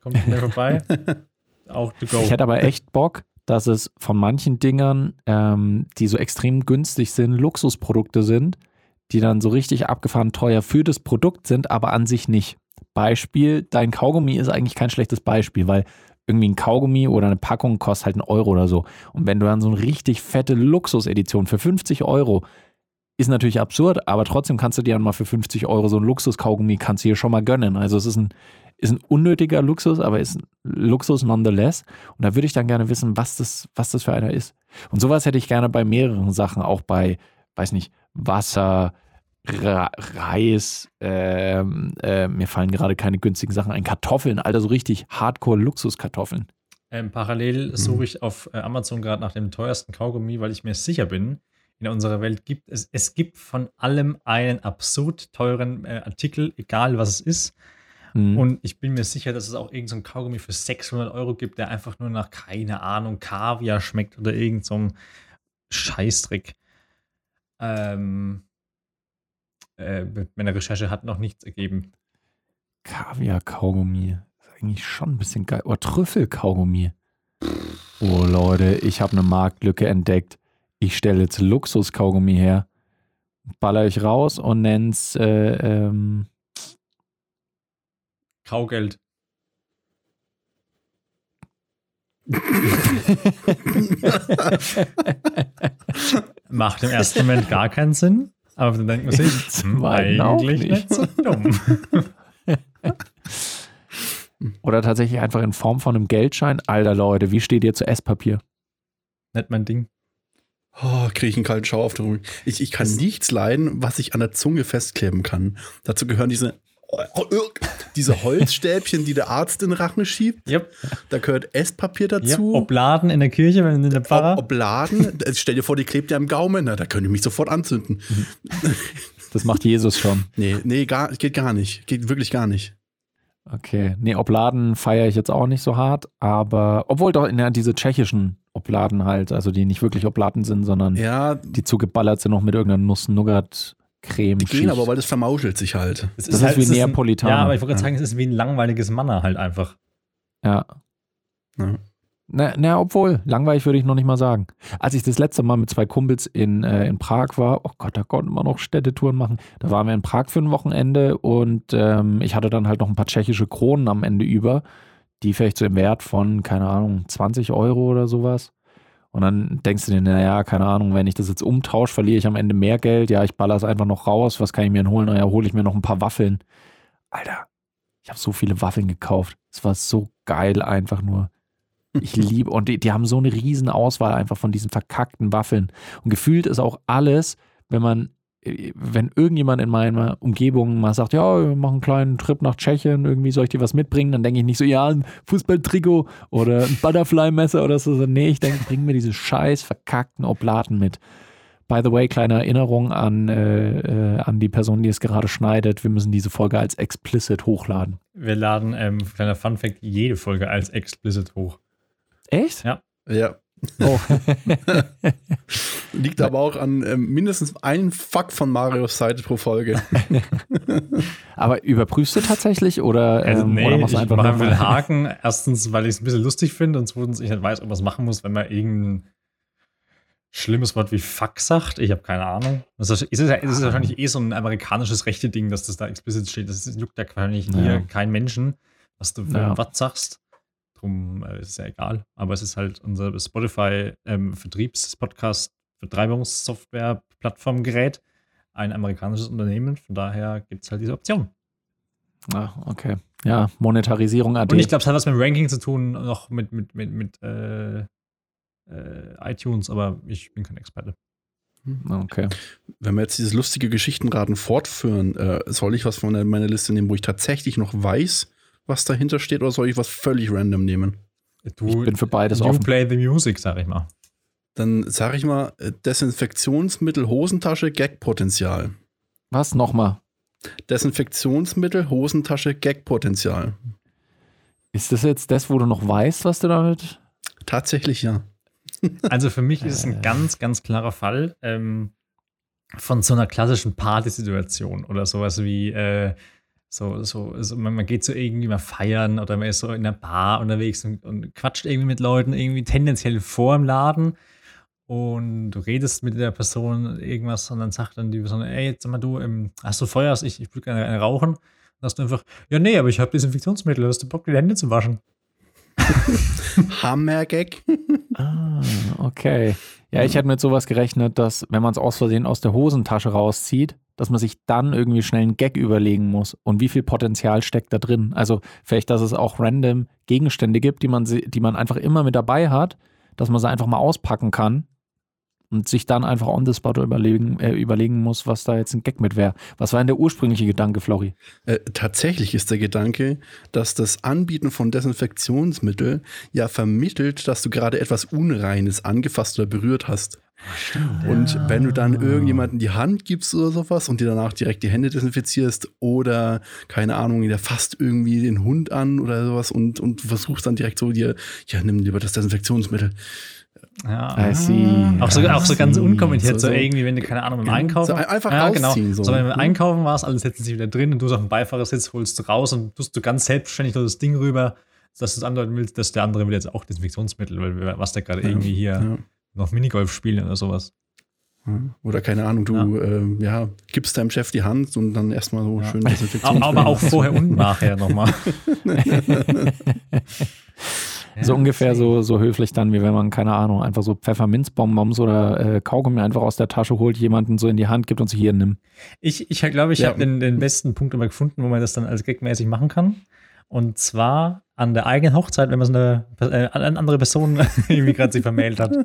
Kommt mir vorbei. Auch to go. Ich hätte aber echt Bock, dass es von manchen Dingern, ähm, die so extrem günstig sind, Luxusprodukte sind, die dann so richtig abgefahren teuer für das Produkt sind, aber an sich nicht. Beispiel, dein Kaugummi ist eigentlich kein schlechtes Beispiel, weil irgendwie ein Kaugummi oder eine Packung kostet halt einen Euro oder so. Und wenn du dann so eine richtig fette Luxusedition für 50 Euro, ist natürlich absurd, aber trotzdem kannst du dir dann mal für 50 Euro so ein Luxuskaugummi kannst du dir schon mal gönnen. Also es ist ein, ist ein unnötiger Luxus, aber ist ein Luxus nonetheless. Und da würde ich dann gerne wissen, was das, was das für einer ist. Und sowas hätte ich gerne bei mehreren Sachen, auch bei, weiß nicht, Wasser, Ra Reis, ähm, äh, mir fallen gerade keine günstigen Sachen ein, Kartoffeln, Alter, so richtig Hardcore-Luxuskartoffeln. Ähm, parallel suche ich auf äh, Amazon gerade nach dem teuersten Kaugummi, weil ich mir sicher bin, in unserer Welt gibt es, es gibt von allem einen absurd teuren äh, Artikel, egal was es ist. Mhm. Und ich bin mir sicher, dass es auch irgendein so einen Kaugummi für 600 Euro gibt, der einfach nur nach, keine Ahnung, Kaviar schmeckt oder irgendeinem so einem Scheißdreck. Ähm, äh, meine Recherche hat noch nichts ergeben. Kaviar-Kaugummi. Ist eigentlich schon ein bisschen geil. Oh, Trüffel-Kaugummi. Oh, Leute, ich habe eine Marktlücke entdeckt. Ich stelle jetzt Luxus-Kaugummi her, baller ich raus und nenn's äh, ähm, Kaugeld. Macht im ersten Moment gar keinen Sinn, aber dann denkt man sich, hm, zweiten auch eigentlich nicht. nicht so dumm. Oder tatsächlich einfach in Form von einem Geldschein. Alter Leute, wie steht ihr zu Esspapier? Nicht mein Ding. Oh, kriege ich einen kalten Schauer auf den Rücken. Ich, ich kann nichts leiden, was ich an der Zunge festkleben kann. Dazu gehören diese, oh, diese Holzstäbchen, die der Arzt in den Rachen schiebt. Yep. Da gehört Esspapier Ja, dazu. Obladen in der Kirche, wenn in der Pfarrer. Ob, Obladen. Stell dir vor, die klebt ja im Gaumen. Na, da könnte ich mich sofort anzünden. Das macht Jesus schon. Nee, nee, gar, geht gar nicht. Geht wirklich gar nicht. Okay. Nee, Obladen feiere ich jetzt auch nicht so hart, aber obwohl doch in der, diese tschechischen Obladen halt, also die nicht wirklich Obladen sind, sondern Ja, die zugeballert sind noch mit irgendeiner Nuss-Nougat-Creme. die gehen aber, weil das vermauschelt sich halt. Es Das ist wie es ein- Neapolitaner. Ja, aber ich wollte gerade sagen, es ist wie ein langweiliges Manna halt einfach. Ja. Ja. Na, na, obwohl, langweilig würde ich noch nicht mal sagen. Als ich das letzte Mal mit zwei Kumpels in, äh, in Prag war, oh Gott, da konnten wir noch Städtetouren machen. Da waren wir in Prag für ein Wochenende und ähm, ich hatte dann halt noch ein paar tschechische Kronen am Ende über, die vielleicht so im Wert von, keine Ahnung, 20 Euro oder sowas. Und dann denkst du dir, naja, keine Ahnung, wenn ich das jetzt umtausche, verliere ich am Ende mehr Geld. Ja, ich baller es einfach noch raus. Was kann ich mir denn holen? Naja, hole ich mir noch ein paar Waffeln. Alter, ich habe so viele Waffeln gekauft. Es war so geil einfach nur. Ich liebe, und die, die haben so eine riesen Auswahl einfach von diesen verkackten Waffeln. Und gefühlt ist auch alles, wenn man, wenn irgendjemand in meiner Umgebung mal sagt, ja, wir machen einen kleinen Trip nach Tschechien, irgendwie soll ich dir was mitbringen, dann denke ich nicht so, ja, ein Fußballtrikot oder ein Butterfly-Messer oder so. Nee, ich denke, bring mir diese scheiß verkackten Oblaten mit. By the way, kleine Erinnerung an, äh, äh, an die Person, die es gerade schneidet. Wir müssen diese Folge als explicit hochladen. Wir laden, ähm, kleiner Funfact, jede Folge als explicit hoch. Echt? Ja. Ja. Oh. Liegt aber auch an ähm, mindestens einem Fuck von Marios Seite pro Folge. Aber überprüfst du tatsächlich oder, Also, ähm, nee, oder machst ich du einfach mache nur einen Haken. Erstens, weil ich es ein bisschen lustig finde und zweitens, ich nicht weiß, ob man es machen muss, wenn man irgendein schlimmes Wort wie Fuck sagt. Ich habe keine Ahnung. Das ist, ist, es- ist es wahrscheinlich eh so ein amerikanisches Rechte-Ding, dass das da explizit steht. Das ist- juckt ja wahrscheinlich Ja. hier kein Menschen, was du für Ja. ein Wort sagst. Drum äh, ist es ja egal. Aber es ist halt unser Spotify-Vertriebs-Podcast, Vertreibungssoftware-Plattformgerät, ein amerikanisches Unternehmen. Von daher gibt es halt diese Option. Ah, okay. Ja, Monetarisierung AD. Und ich glaube, es hat was mit dem Ranking zu tun, noch mit, mit, mit, mit äh, äh, iTunes, aber ich bin kein Experte. okay. Wenn wir jetzt dieses lustige Geschichtenraten fortführen, äh, soll ich was von meiner Liste nehmen, wo ich tatsächlich noch weiß, was dahinter steht, oder soll ich was völlig random nehmen? Du, Ich bin für beides you offen. play the music, sag ich mal. Dann sage ich mal äh, Desinfektionsmittel, Hosentasche, Gagpotenzial. Was nochmal? Desinfektionsmittel, Hosentasche, Gagpotenzial. Ist das jetzt das, wo du noch weißt, was du damit? Tatsächlich ja. Also für mich ist es ein ganz, ganz klarer Fall ähm, von so einer klassischen Partysituation oder sowas wie äh, so, so, so man, man geht so irgendwie mal feiern oder man ist so in einer Bar unterwegs und, und quatscht irgendwie mit Leuten irgendwie tendenziell vor im Laden und du redest mit der Person irgendwas und dann sagt dann die Person, ey, jetzt sag mal du, ähm, hast du Feuer? Ich, ich würde gerne eine rauchen. Und dann hast du einfach, ja, nee, aber ich habe Desinfektionsmittel, hast du Bock, die Hände zu waschen? Hammergag. Ah, okay. Ja, ich hätte mit sowas gerechnet, dass, wenn man es aus Versehen aus der Hosentasche rauszieht, dass man sich dann irgendwie schnell einen Gag überlegen muss. Und wie viel Potenzial steckt da drin? Also vielleicht, dass es auch random Gegenstände gibt, die man, die man einfach immer mit dabei hat, dass man sie einfach mal auspacken kann und sich dann einfach on the spot überlegen, äh, überlegen muss, was da jetzt ein Gag mit wäre. Was war denn der ursprüngliche Gedanke, Flori? Äh, tatsächlich ist der Gedanke, dass das Anbieten von Desinfektionsmittel ja vermittelt, dass du gerade etwas Unreines angefasst oder berührt hast. Und wenn du dann irgendjemanden die Hand gibst oder sowas und dir danach direkt die Hände desinfizierst oder, keine Ahnung, der fasst irgendwie den Hund an oder sowas und, und versuchst dann direkt so dir, ja, nimm lieber das Desinfektionsmittel. Ja. I see. Auch so, auch so ganz see. unkommentiert, so, So- irgendwie, wenn du, keine Ahnung, beim Ja, Einkaufen. so ein- einfach ja, Genau. so. So, wenn du Mhm. einkaufen warst, alle setzen sich wieder drin und du auf dem Beifahrersitz holst du raus und tust du ganz selbstständig das Ding rüber, dass du es andeuten willst, dass der andere will jetzt auch Desinfektionsmittel, weil was der gerade irgendwie hier Ja. noch Minigolf spielen oder sowas. Oder keine Ahnung, du ähm, ja, gibst deinem Chef die Hand und dann erstmal so schön Aber, Desinfektionsmittel. aber auch vorher und nachher nochmal. So ungefähr so, so höflich dann, wie wenn man, keine Ahnung, einfach so Pfefferminzbonbons oder äh, Kaugummi einfach aus der Tasche holt, jemanden so in die Hand gibt und sich hier nimm. Ich, ich glaube, ich Ja. habe den, den besten Punkt immer gefunden, wo man das dann als gagmäßig machen kann. Und zwar an der eigenen Hochzeit, wenn man so eine, äh, eine andere Person irgendwie gerade sich vermählt hat.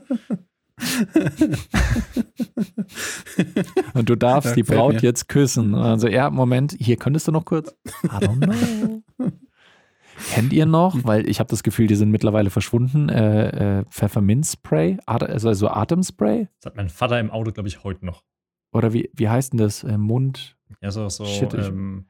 Und du darfst Ja, die Braut mir. jetzt küssen. Also, ja, Moment, hier könntest du noch kurz. I don't know. Kennt ihr noch? Weil ich habe das Gefühl, die sind mittlerweile verschwunden. Äh, äh, Pfefferminzspray, At- also, also Atemspray? Das hat mein Vater im Auto, glaube ich, heute noch. Oder wie, wie heißt denn das? Äh, Mund? Ja, so, so Shit, ich- ähm,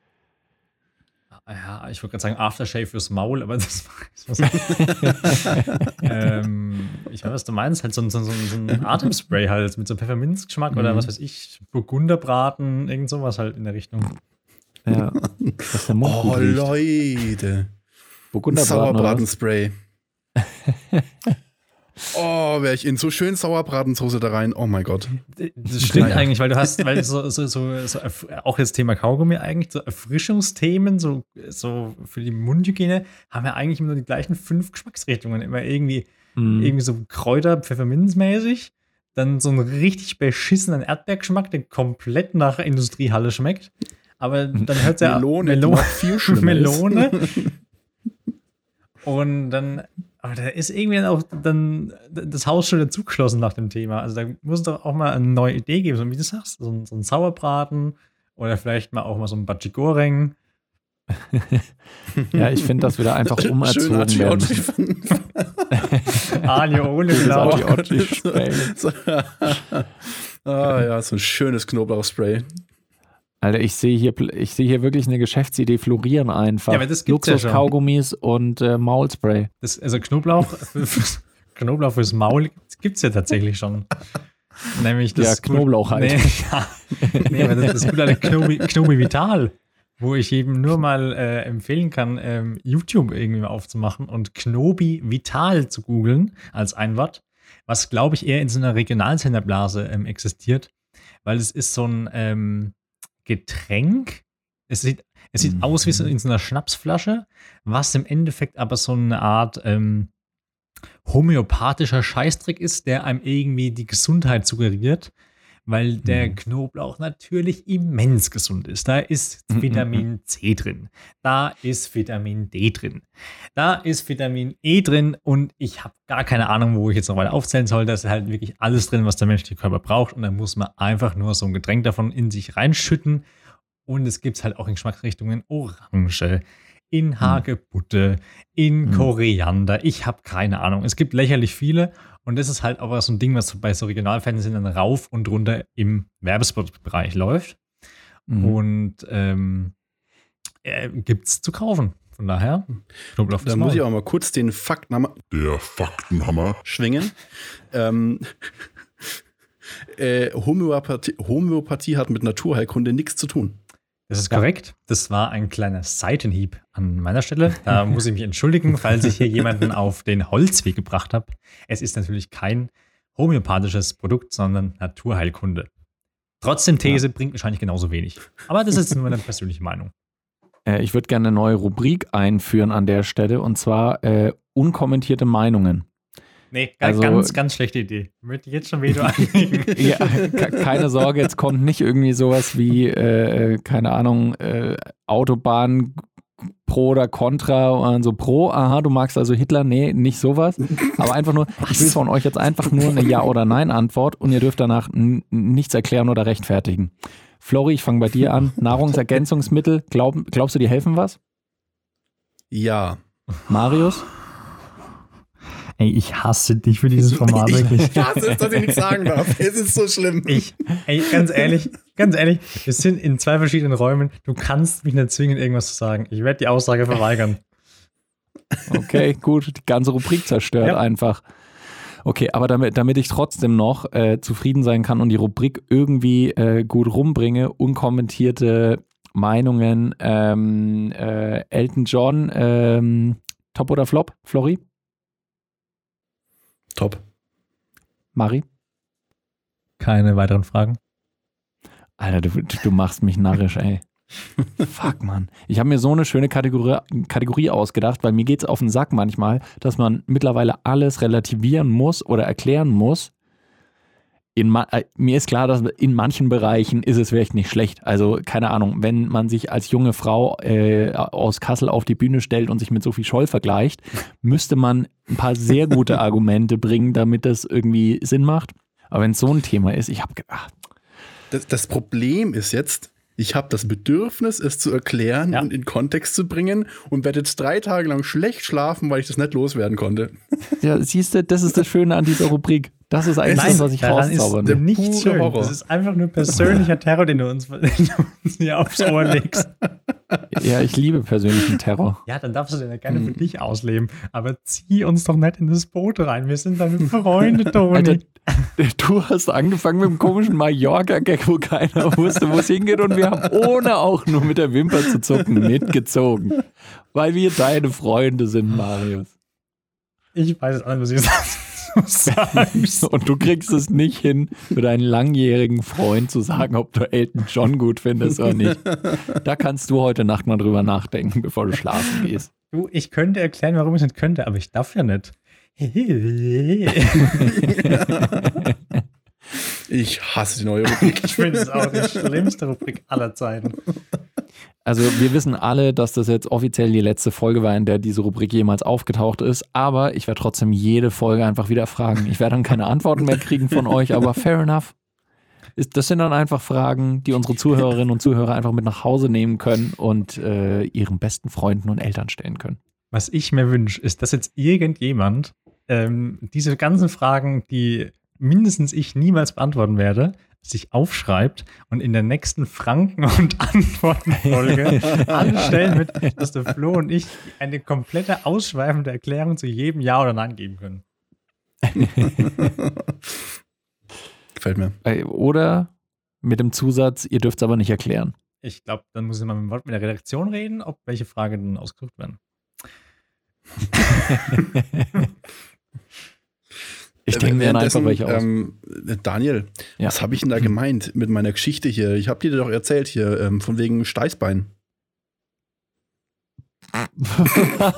ja, ich würde gerade sagen Aftershave fürs Maul, aber das war ähm, Ich weiß, was du meinst, halt so, ein- so, so, so ein Atemspray halt mit so Pfefferminzgeschmack oder Mhm. was weiß ich, Burgunderbraten, irgend sowas halt in der Richtung. Ja. Dass der Mund Oh, gut riecht. Leute. Burgunderbraten? Sauerbratenspray. oh, wäre ich in so schön Sauerbratensoße da rein. Oh mein Gott. Das stimmt Naja. eigentlich, weil du hast, weil so, so, so, so auch das Thema Kaugummi eigentlich, so Erfrischungsthemen, so, so für die Mundhygiene, haben ja eigentlich immer nur die gleichen fünf Geschmacksrichtungen. Immer irgendwie, Mhm. irgendwie so Kräuter, Pfefferminzmäßig, dann so einen richtig beschissenen Erdbeergeschmack, der komplett nach Industriehalle schmeckt. Aber dann hört ja Melone, Melone, viel schlimmer Melone. Und dann, aber da ist irgendwie dann auch dann das Haus schon dazu geschlossen nach dem Thema. Also da muss es doch auch mal eine neue Idee geben, so wie du sagst, so ein, so ein Sauerbraten oder vielleicht mal auch mal so ein Bacigoreng. Ja, ich finde, dass wir da einfach Schön umerzogen Archie werden. Alio ohne Das Blau. Ah ja, so ein schönes Knoblauchspray. Alter, ich sehe hier, ich sehe hier wirklich eine Geschäftsidee florieren einfach. Ja, aber das gibt's ja schon. Luxus-Kaugummis und äh, Maulspray. Das, also Knoblauch, Knoblauch fürs Maul gibt es ja tatsächlich schon. Nämlich das Ja, Knoblauch halt. Nee, ja, nee aber das, das gute alte Knobi, Knobi Vital, wo ich eben nur mal äh, empfehlen kann, ähm, YouTube irgendwie mal aufzumachen und Knobi Vital zu googeln als ein Wort, was glaube ich eher in so einer Regionalsenderblase ähm, existiert, weil es ist so ein ähm, Getränk. Es sieht, es sieht Mhm. aus wie so in so einer Schnapsflasche, was im Endeffekt aber so eine Art ähm, homöopathischer Scheißtrick ist, der einem irgendwie die Gesundheit suggeriert, weil der Mhm. Knoblauch natürlich immens gesund ist. Da ist Mhm, Vitamin C drin, da ist Vitamin D drin, da ist Vitamin E drin und ich habe gar keine Ahnung, wo ich jetzt noch weiter aufzählen soll. Da ist halt wirklich alles drin, was der menschliche Körper braucht und dann muss man einfach nur so ein Getränk davon in sich reinschütten und es gibt halt auch in Geschmacksrichtungen Orange, in Hagebutte, in Mhm. Koriander. Ich habe keine Ahnung. Es gibt lächerlich viele. Und das ist halt auch so ein Ding, was bei so Regionalfernsehen dann rauf und runter im Werbespot-Bereich läuft. Mhm. Und ähm, äh, gibt es zu kaufen. Von daher, Knoblauch Da muss ich auch mal kurz den Faktenhammer Der Faktenhammer. schwingen. Ähm, äh, Homöopathie, Homöopathie hat mit Naturheilkunde nichts zu tun. Das ist korrekt. Das war ein kleiner Seitenhieb an meiner Stelle. Da muss ich mich entschuldigen, falls ich hier jemanden auf den Holzweg gebracht habe. Es ist natürlich kein homöopathisches Produkt, sondern Naturheilkunde. Trotzdem These bringt wahrscheinlich genauso wenig. Aber das ist nur eine persönliche Meinung. Äh, ich würde gerne eine neue Rubrik einführen an der Stelle und zwar äh, unkommentierte Meinungen. Nee, Also- ganz, ganz schlechte Idee. Möchte ich jetzt schon Veto einlegen. Ja, ke- keine Sorge, jetzt kommt nicht irgendwie sowas wie, äh, keine Ahnung, äh, Autobahn pro oder contra und so pro, aha, du magst also Hitler, nee, nicht sowas. Aber einfach nur, ich will von euch jetzt einfach nur eine Ja- oder Nein-Antwort und ihr dürft danach nichts erklären oder rechtfertigen. Flori, ich fange bei dir an. Nahrungsergänzungsmittel, glaub, glaubst du, die helfen was? Ja. Marius? Ey, ich hasse dich für dieses Format wirklich. Ich hasse es, dass ich nichts sagen darf. Es ist so schlimm. Ich, ey, ganz ehrlich, ganz ehrlich, wir sind in zwei verschiedenen Räumen. Du kannst mich nicht zwingen, irgendwas zu sagen. Ich werde die Aussage verweigern. Okay, gut, die ganze Rubrik zerstört Ja. einfach. Okay, aber damit, damit ich trotzdem noch äh, zufrieden sein kann und die Rubrik irgendwie äh, gut rumbringe, unkommentierte Meinungen, ähm, äh, Elton John, ähm, Top oder Flop, Flori, Top. Mari? Keine weiteren Fragen. Alter, du, du machst mich narrisch, ey. Fuck, Mann. Ich habe mir so eine schöne Kategorie, Kategorie ausgedacht, weil mir geht's auf den Sack manchmal, dass man mittlerweile alles relativieren muss oder erklären muss. Äh, mir ist klar, dass in manchen Bereichen ist es vielleicht nicht schlecht. Also, keine Ahnung, wenn man sich als junge Frau äh, aus Kassel auf die Bühne stellt und sich mit Sophie Scholl vergleicht, müsste man ein paar sehr gute Argumente bringen, damit das irgendwie Sinn macht. Aber wenn es so ein Thema ist, ich habe gedacht, Das, das Problem ist jetzt, ich habe das Bedürfnis, es zu erklären Ja. und in Kontext zu bringen und werde jetzt drei Tage lang schlecht schlafen, weil ich das nicht loswerden konnte. Ja, siehst du, das ist das Schöne an dieser Rubrik. Das ist eigentlich das, was ich rauszaubern ist will. nicht schön. Horror. Das ist einfach nur persönlicher Terror, den du uns, den du uns hier aufs Ohr legst. Ja, ich liebe persönlichen Terror. Ja, dann darfst du den ja gerne für dich ausleben. Aber zieh uns doch nicht in das Boot rein. Wir sind damit Freunde, Toni. Alter, du hast angefangen mit einem komischen Mallorca-Gag, wo keiner wusste, wo es hingeht und wir haben ohne auch nur mit der Wimper zu zucken mitgezogen. Weil wir deine Freunde sind, Marius. Ich weiß es auch nicht, was ich sagen soll. Und du kriegst es nicht hin, für deinen langjährigen Freund zu sagen, ob du Elton John gut findest oder nicht. Da kannst du heute Nacht mal drüber nachdenken, bevor du schlafen gehst. Du, ich könnte erklären, warum ich es nicht könnte, aber ich darf ja nicht. Ich hasse die neue Rubrik. Ich finde es auch die schlimmste Rubrik aller Zeiten. Also wir wissen alle, dass das jetzt offiziell die letzte Folge war, in der diese Rubrik jemals aufgetaucht ist, aber ich werde trotzdem jede Folge einfach wieder fragen. Ich werde dann keine Antworten mehr kriegen von euch, aber fair enough. Ist, das sind dann einfach Fragen, die unsere Zuhörerinnen und Zuhörer einfach mit nach Hause nehmen können und äh, ihren besten Freunden und Eltern stellen können. Was ich mir wünsche, ist, dass jetzt irgendjemand ähm, diese ganzen Fragen, die mindestens ich niemals beantworten werde, sich aufschreibt und in der nächsten Franken- und Antwortenfolge anstellen wird, dass der Flo und ich eine komplette ausschweifende Erklärung zu jedem Ja oder Nein geben können. Gefällt mir. Oder mit dem Zusatz, ihr dürft es aber nicht erklären. Ich glaube, dann muss ich mal mit, dem Wort- mit der Redaktion reden, ob welche Fragen dann ausgesucht werden. Ich denke mir einfach welche aus. ähm, Daniel, Ja. was habe ich denn da gemeint mit meiner Geschichte hier? Ich habe dir doch erzählt hier, ähm, von wegen Steißbein.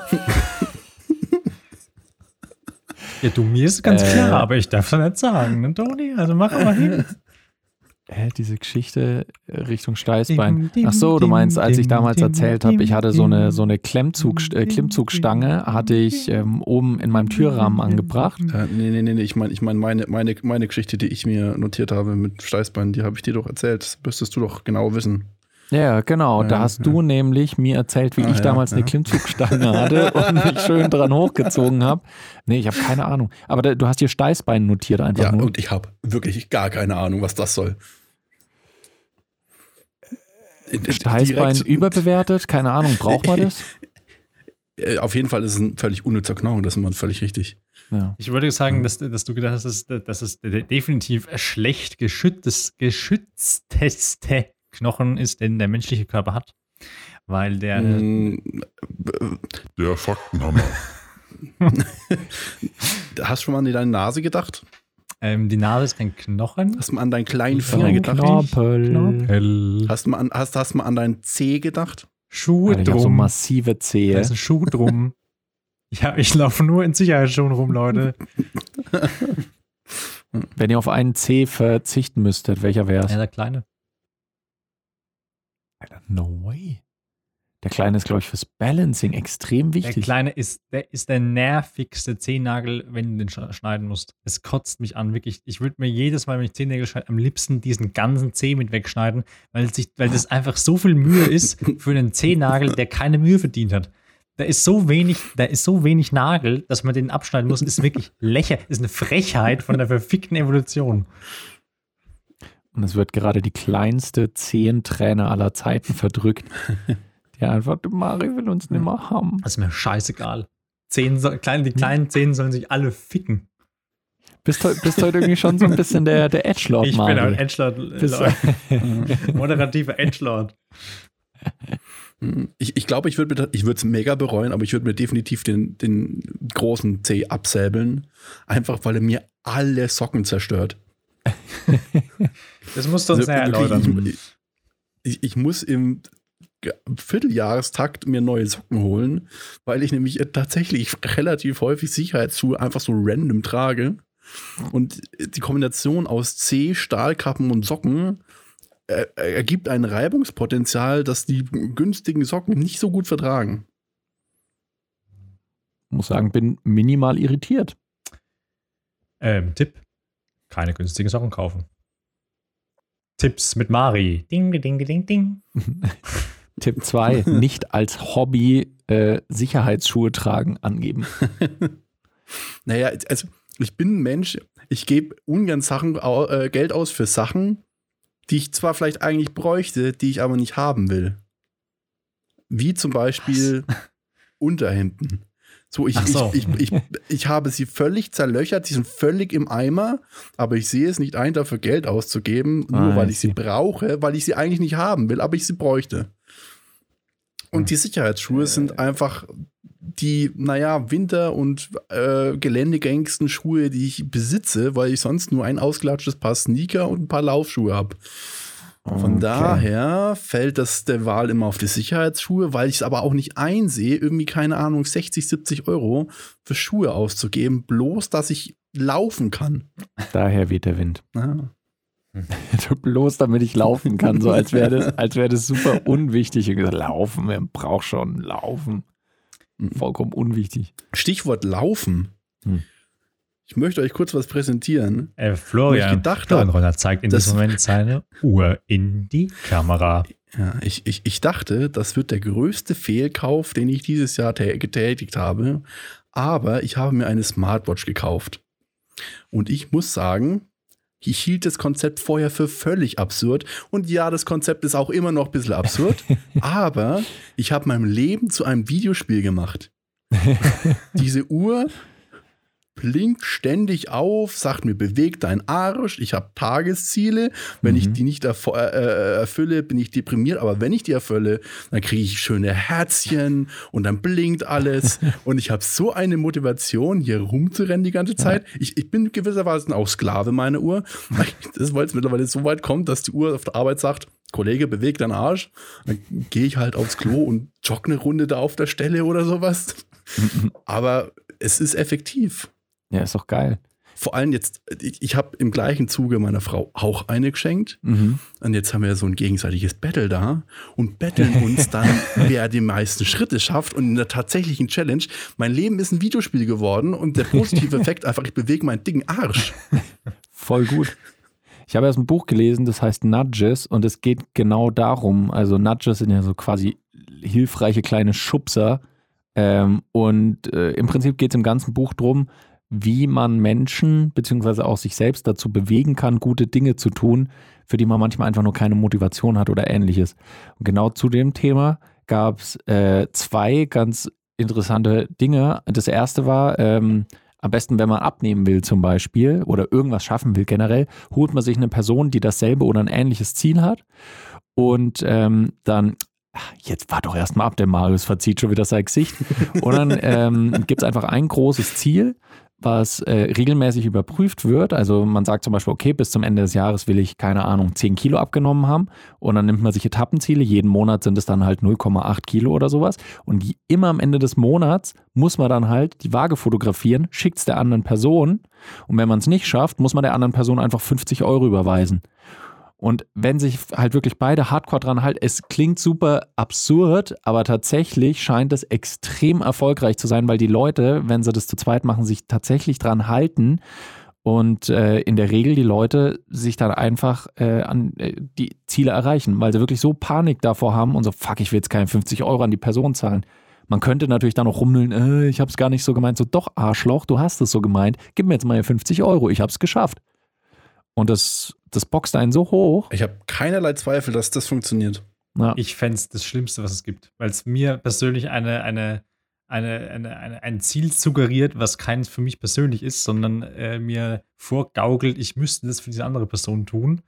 Ja, du, mir ist ganz Äh. klar, aber ich darf es nicht sagen, ne, Toni? Also mach mal hin. Hä, diese Geschichte äh, Richtung Steißbein. Ach so, du meinst, als ich damals erzählt habe, ich hatte so eine, so eine Klemmzug, äh, Klimmzugstange, hatte ich ähm, oben in meinem Türrahmen angebracht. Äh, nee, nee, nee, nee, ich meine ich mein meine, meine, meine Geschichte, die ich mir notiert habe mit Steißbein, die habe ich dir doch erzählt. Das müsstest du doch genau wissen. Ja, genau. Da hast du nämlich mir erzählt, wie Ah, ich ja, damals eine. Klimmzugstange hatte und mich schön dran hochgezogen habe. Nee, ich habe keine Ahnung. Aber da, du hast dir Steißbein notiert einfach Ja, nur. und ich habe wirklich gar keine Ahnung, was das soll. Steißbein Direkt- überbewertet? Keine Ahnung. Braucht man das? Äh, Auf jeden Fall ist es ein völlig unnützer Knochen, das ist immer völlig richtig. Ja. Ich würde sagen, dass, dass du gedacht hast, dass, es der definitiv schlecht geschütztes, geschützteste Knochen ist, den der menschliche Körper hat. Weil der. Mm, Der Faktenhammer. Hast du schon mal an deine Nase gedacht? Ähm, die Nase ist kein Knochen. Hast du mal an deinen kleinen Finger gedacht? Knorpel. Knorpel. Hast du mal an, hast, hast mal an deinen Zeh gedacht? Schuhe Alter, ich habe so drum. massive da Zehe. ist ein Schuh drum. Ja, ich laufe nur in Sicherheitsschuhen rum, Leute. Wenn ihr auf einen C verzichten müsstet, welcher wäre es? Ja, der Kleine. Alter, no way. Der Kleine ist, glaube ich, fürs Balancing extrem Der wichtig. Kleine ist der, ist der nervigste Zehennagel, wenn du den sch- schneiden musst. Es kotzt mich an, wirklich. Ich würde mir jedes Mal, wenn ich Zehennägel schneide, am liebsten diesen ganzen Zeh mit wegschneiden, weil, sich, weil das einfach so viel Mühe ist für einen Zehennagel, der keine Mühe verdient hat. da ist so wenig, da ist so wenig Nagel, dass man den abschneiden muss. Ist wirklich lächer, ist eine Frechheit von der verfickten Evolution. Und es wird gerade die kleinste Zehenträne aller Zeiten verdrückt. Die einfach, Mari will uns nicht mehr haben. Das ist mir scheißegal. Zehn, so, kleine, die kleinen Zehen sollen sich alle ficken. Bist, heu- bist heute irgendwie schon so ein bisschen der, der Edgelord, ich Mari. bin ein Edgelord. Bist-. Moderativer Edgelord. Ich, ich glaube, ich würde ich es mega bereuen, aber ich würde mir definitiv den, den großen C absäbeln. Einfach weil er mir alle Socken zerstört. Das musst du uns Also, erläutern. ich, ich, ich muss im Vierteljahrestakt mir neue Socken holen, weil ich nämlich äh, tatsächlich relativ häufig Sicherheitsschuhe einfach so random trage. Und die Kombination aus C, Stahlkappen und Socken äh, ergibt ein Reibungspotenzial, das die günstigen Socken nicht so gut vertragen. muss sagen, bin minimal irritiert. Ähm, Tipp: Keine günstigen Socken kaufen. Tipps mit Mari. Ding, ding, ding, ding. Tipp 2, nicht als Hobby äh, Sicherheitsschuhe tragen angeben. Naja, also ich bin ein Mensch, ich gebe ungern Sachen, äh, Geld aus für Sachen, die ich zwar vielleicht eigentlich bräuchte, die ich aber nicht haben will. Wie zum Beispiel Unterhemden. So, ich, so. Ich, ich, ich, ich habe sie völlig zerlöchert, sie sind völlig im Eimer, aber ich sehe es nicht ein, dafür Geld auszugeben, nur Ah, weil ich sie brauche, weil ich sie eigentlich nicht haben will, aber ich sie bräuchte. Und die Sicherheitsschuhe sind einfach die, naja, Winter- und äh, geländegängigsten Schuhe, die ich besitze, weil ich sonst nur ein ausgelatschtes Paar Sneaker und ein paar Laufschuhe habe. Von Okay. daher fällt das der Wahl immer auf die Sicherheitsschuhe, weil ich es aber auch nicht einsehe, irgendwie, keine Ahnung, 60, 70 Euro für Schuhe auszugeben, bloß dass ich laufen kann. Daher weht der Wind. Ja. Bloß damit ich laufen kann, so als wäre das, als wäre das super unwichtig. Und gesagt, laufen, wer braucht schon laufen. Vollkommen unwichtig. Stichwort Laufen. Hm. Ich möchte euch kurz was präsentieren. Äh, Wo ich Florian, gedacht Florian Roller zeigt in diesem Moment seine Uhr in die Kamera. Ja, ich, ich, ich dachte, das wird der größte Fehlkauf, den ich dieses Jahr tä- getätigt habe. Aber ich habe mir eine Smartwatch gekauft. Und ich muss sagen, ich hielt das Konzept vorher für völlig absurd. Und ja, das Konzept ist auch immer noch ein bisschen absurd. aber ich habe mein Leben zu einem Videospiel gemacht. Diese Uhr blinkt ständig auf, sagt mir, beweg deinen Arsch. Ich habe Tagesziele. Wenn ich Mhm. die nicht erfo- äh, erfülle, bin ich deprimiert. Aber wenn ich die erfülle, dann kriege ich schöne Herzchen und dann blinkt alles. und ich habe so eine Motivation, hier rumzurennen die ganze Zeit. Ich, ich bin gewisserweise auch Sklave meiner Uhr. Das, weil es mittlerweile so weit kommt, dass die Uhr auf der Arbeit sagt, Kollege, beweg deinen Arsch. Dann gehe ich halt aufs Klo und jogge eine Runde da auf der Stelle oder sowas. Aber es ist effektiv. Ja, ist doch geil. Vor allem jetzt, ich, ich habe im gleichen Zuge meiner Frau auch eine geschenkt. Mhm. Und jetzt haben wir so ein gegenseitiges Battle da und betteln uns dann, wer die meisten Schritte schafft. Und in der tatsächlichen Challenge, mein Leben ist ein Videospiel geworden und der positive Effekt einfach, ich bewege meinen dicken Arsch. Voll gut. Ich habe erst ein Buch gelesen, das heißt Nudges und es geht genau darum. Also Nudges sind ja so quasi hilfreiche kleine Schubser. Ähm, und äh, im Prinzip geht es im ganzen Buch drum, wie man Menschen beziehungsweise auch sich selbst dazu bewegen kann, gute Dinge zu tun, für die man manchmal einfach nur keine Motivation hat oder ähnliches. Und genau zu dem Thema gab es äh, zwei ganz interessante Dinge. Das erste war, ähm, am besten, wenn man abnehmen will zum Beispiel oder irgendwas schaffen will generell, holt man sich eine Person, die dasselbe oder ein ähnliches Ziel hat und ähm, dann, ach, jetzt war doch erstmal ab, der Marius verzieht schon wieder sein Gesicht und dann ähm, gibt es einfach ein großes Ziel, was äh, regelmäßig überprüft wird. Also man sagt zum Beispiel, okay, bis zum Ende des Jahres will ich, keine Ahnung, 10 Kilo abgenommen haben und dann nimmt man sich Etappenziele. Jeden Monat sind es dann halt 0,8 Kilo oder sowas. Und die, immer am Ende des Monats muss man dann halt die Waage fotografieren, schickt es der anderen Person und wenn man es nicht schafft, muss man der anderen Person einfach 50 Euro überweisen. Und wenn sich halt wirklich beide hardcore dran halten, es klingt super absurd, aber tatsächlich scheint es extrem erfolgreich zu sein, weil die Leute, wenn sie das zu zweit machen, sich tatsächlich dran halten und äh, in der Regel die Leute sich dann einfach äh, an äh, die Ziele erreichen, weil sie wirklich so Panik davor haben und so, fuck, ich will jetzt keine 50 Euro an die Person zahlen. Man könnte natürlich dann auch rumnüllen, äh, ich habe es gar nicht so gemeint. So, doch, Arschloch, du hast es so gemeint. Gib mir jetzt mal 50 Euro, ich habe es geschafft. Und das, das boxt einen so hoch. Ich habe keinerlei Zweifel, dass das funktioniert. Ja. Ich fände es das Schlimmste, was es gibt, weil es mir persönlich eine, eine, eine, eine, eine, ein Ziel suggeriert, was keins für mich persönlich ist, sondern äh, mir vorgaukelt, ich müsste das für diese andere Person tun.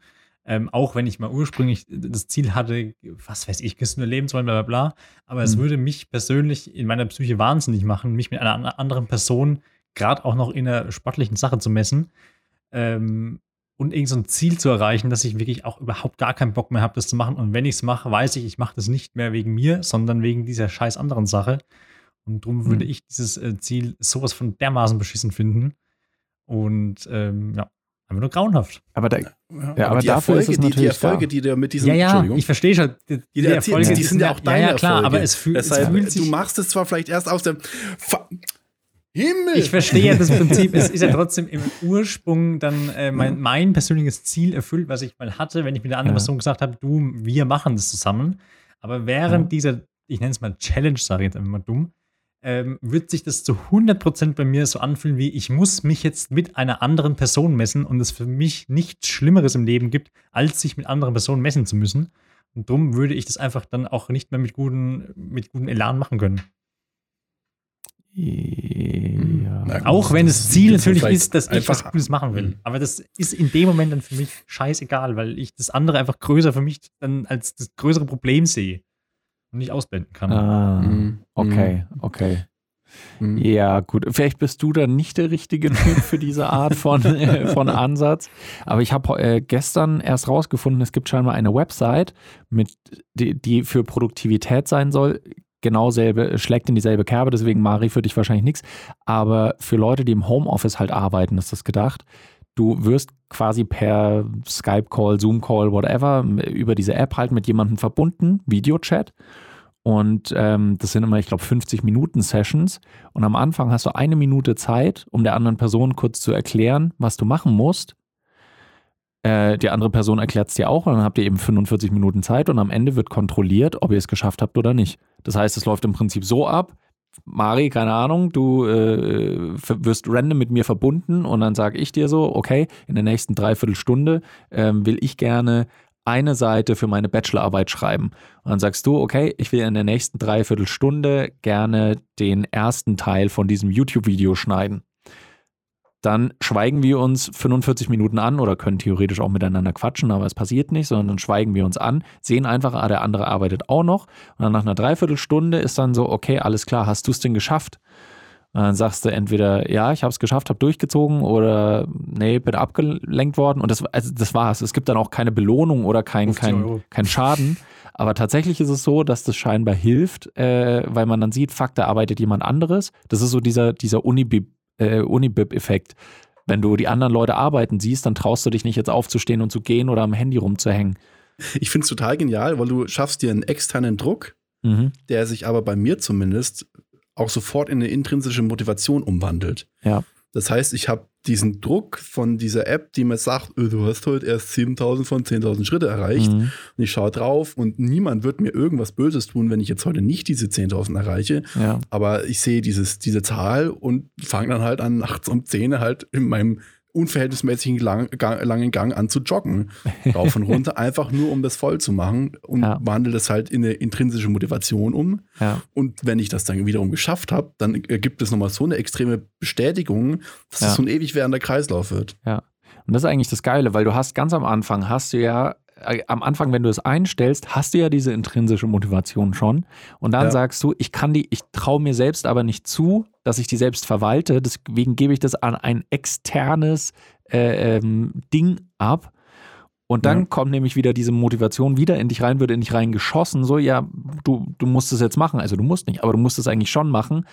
Ähm, auch wenn ich mal ursprünglich das Ziel hatte, was weiß ich, gesünder leben zu wollen, bla bla bla. Aber es Mhm. würde mich persönlich in meiner Psyche wahnsinnig machen, mich mit einer an- anderen Person, gerade auch noch in einer sportlichen Sache zu messen. Ähm, und irgend so ein Ziel zu erreichen, dass ich wirklich auch überhaupt gar keinen Bock mehr habe, das zu machen. Und wenn ich es mache, weiß ich, ich mache das nicht mehr wegen mir, sondern wegen dieser scheiß anderen Sache. Und darum würde Mhm. ich dieses äh, Ziel sowas von dermaßen beschissen finden. Und ähm, ja, einfach nur grauenhaft. Aber da, Ja, aber die dafür Erfolge, ist es die, die Erfolge, da. die du mit diesem, ja, ja, Entschuldigung, ich verstehe schon. Die, die, du erzählst, die sind ja auch deine Ja, ja, klar, Erfolge. aber es, fühl, es Deshalb, fühlt du sich machst es zwar vielleicht erst aus dem Fa Himmel. Ich verstehe ja das Prinzip. Es ist ja trotzdem im Ursprung dann äh, mein, mein persönliches Ziel erfüllt, was ich mal hatte, wenn ich mit der anderen Ja. Person gesagt habe, du, wir machen das zusammen. Aber während Ja. dieser, ich nenne es mal Challenge, sage ich jetzt einfach mal dumm, ähm, wird sich das zu 100% bei mir so anfühlen, wie ich muss mich jetzt mit einer anderen Person messen und es für mich nichts Schlimmeres im Leben gibt, als sich mit anderen Personen messen zu müssen. Und darum würde ich das einfach dann auch nicht mehr mit guten, mit gutem Elan machen können. Ja. Na, Auch wenn das Ziel natürlich ist, dass ich was Cooles machen will. Mhm. Aber das ist in dem Moment dann für mich scheißegal, weil ich das andere einfach größer für mich dann als das größere Problem sehe und nicht ausblenden kann. Ah, Mhm. okay, okay. Mhm. Ja, gut. Vielleicht bist du dann nicht der richtige Typ für diese Art von, äh, von Ansatz. Aber ich habe äh, gestern erst rausgefunden, es gibt scheinbar eine Website, mit, die, die für Produktivität sein soll. Genau selbe, schlägt in dieselbe Kerbe, deswegen Mari für dich wahrscheinlich nichts. Aber für Leute, die im Homeoffice halt arbeiten, ist das gedacht. Du wirst quasi per Skype-Call, Zoom-Call, whatever, über diese App halt mit jemandem verbunden, Videochat. Und ähm, das sind immer, ich glaube, 50 Minuten Sessions. Und am Anfang hast du eine Minute Zeit, um der anderen Person kurz zu erklären, was du machen musst. Äh, die andere Person erklärt es dir auch und dann habt ihr eben 45 Minuten Zeit und am Ende wird kontrolliert, ob ihr es geschafft habt oder nicht. Das heißt, es läuft im Prinzip so ab. Mari, keine Ahnung, du äh, wirst random mit mir verbunden und dann sage ich dir so, okay, in der nächsten Dreiviertelstunde ähm, will ich gerne eine Seite für meine Bachelorarbeit schreiben. Und dann sagst du, okay, ich will in der nächsten Dreiviertelstunde gerne den ersten Teil von diesem YouTube-Video schneiden. Dann schweigen wir uns 45 Minuten an oder können theoretisch auch miteinander quatschen, aber es passiert nicht, sondern dann schweigen wir uns an, sehen einfach, ah, der andere arbeitet auch noch. Und dann nach einer Dreiviertelstunde ist dann so, okay, alles klar, hast du es denn geschafft? Und dann sagst du entweder, ja, ich habe es geschafft, habe durchgezogen oder nee, bin abgelenkt worden. Und das, also das war's. Es gibt dann auch keine Belohnung oder kein, 50 kein, kein Schaden. Aber tatsächlich ist es so, dass das scheinbar hilft, äh, weil man dann sieht, fuck, da arbeitet jemand anderes. Das ist so dieser, dieser Unibib, äh, Unibib-Effekt. Wenn du die anderen Leute arbeiten siehst, dann traust du dich nicht jetzt aufzustehen und zu gehen oder am Handy rumzuhängen. Ich finde es total genial, weil du schaffst dir einen externen Druck, Mhm. der sich aber bei mir zumindest auch sofort in eine intrinsische Motivation umwandelt. Ja. Das heißt, ich habe diesen Druck von dieser App, die mir sagt, äh, du hast heute erst 7000 von 10.000 Schritte erreicht. Mhm. Und ich schaue drauf und niemand wird mir irgendwas Böses tun, wenn ich jetzt heute nicht diese 10.000 erreiche. Ja. Aber ich sehe dieses, diese Zahl und fange dann halt an, nachts um 10 halt in meinem unverhältnismäßigen lang, gang, langen Gang an zu joggen. Rauf und runter, einfach nur um das voll zu machen und Ja. wandle das halt in eine intrinsische Motivation um. Ja. Und wenn ich das dann wiederum geschafft habe, dann ergibt es nochmal so eine extreme Bestätigung, dass Ja. es so ein ewig währender Kreislauf wird. Und das ist eigentlich das Geile, weil du hast ganz am Anfang, hast du ja, äh, am Anfang, wenn du es einstellst, hast du ja diese intrinsische Motivation schon. Und dann Ja. sagst du, ich kann die, ich traue mir selbst aber nicht zu, dass ich die selbst verwalte. Deswegen gebe ich das an ein externes äh, ähm, Ding ab. Und dann Ja. kommt nämlich wieder diese Motivation wieder in dich rein, wird in dich reingeschossen. So, ja, du, du musst es jetzt machen. Also du musst nicht, aber du musst es eigentlich schon machen.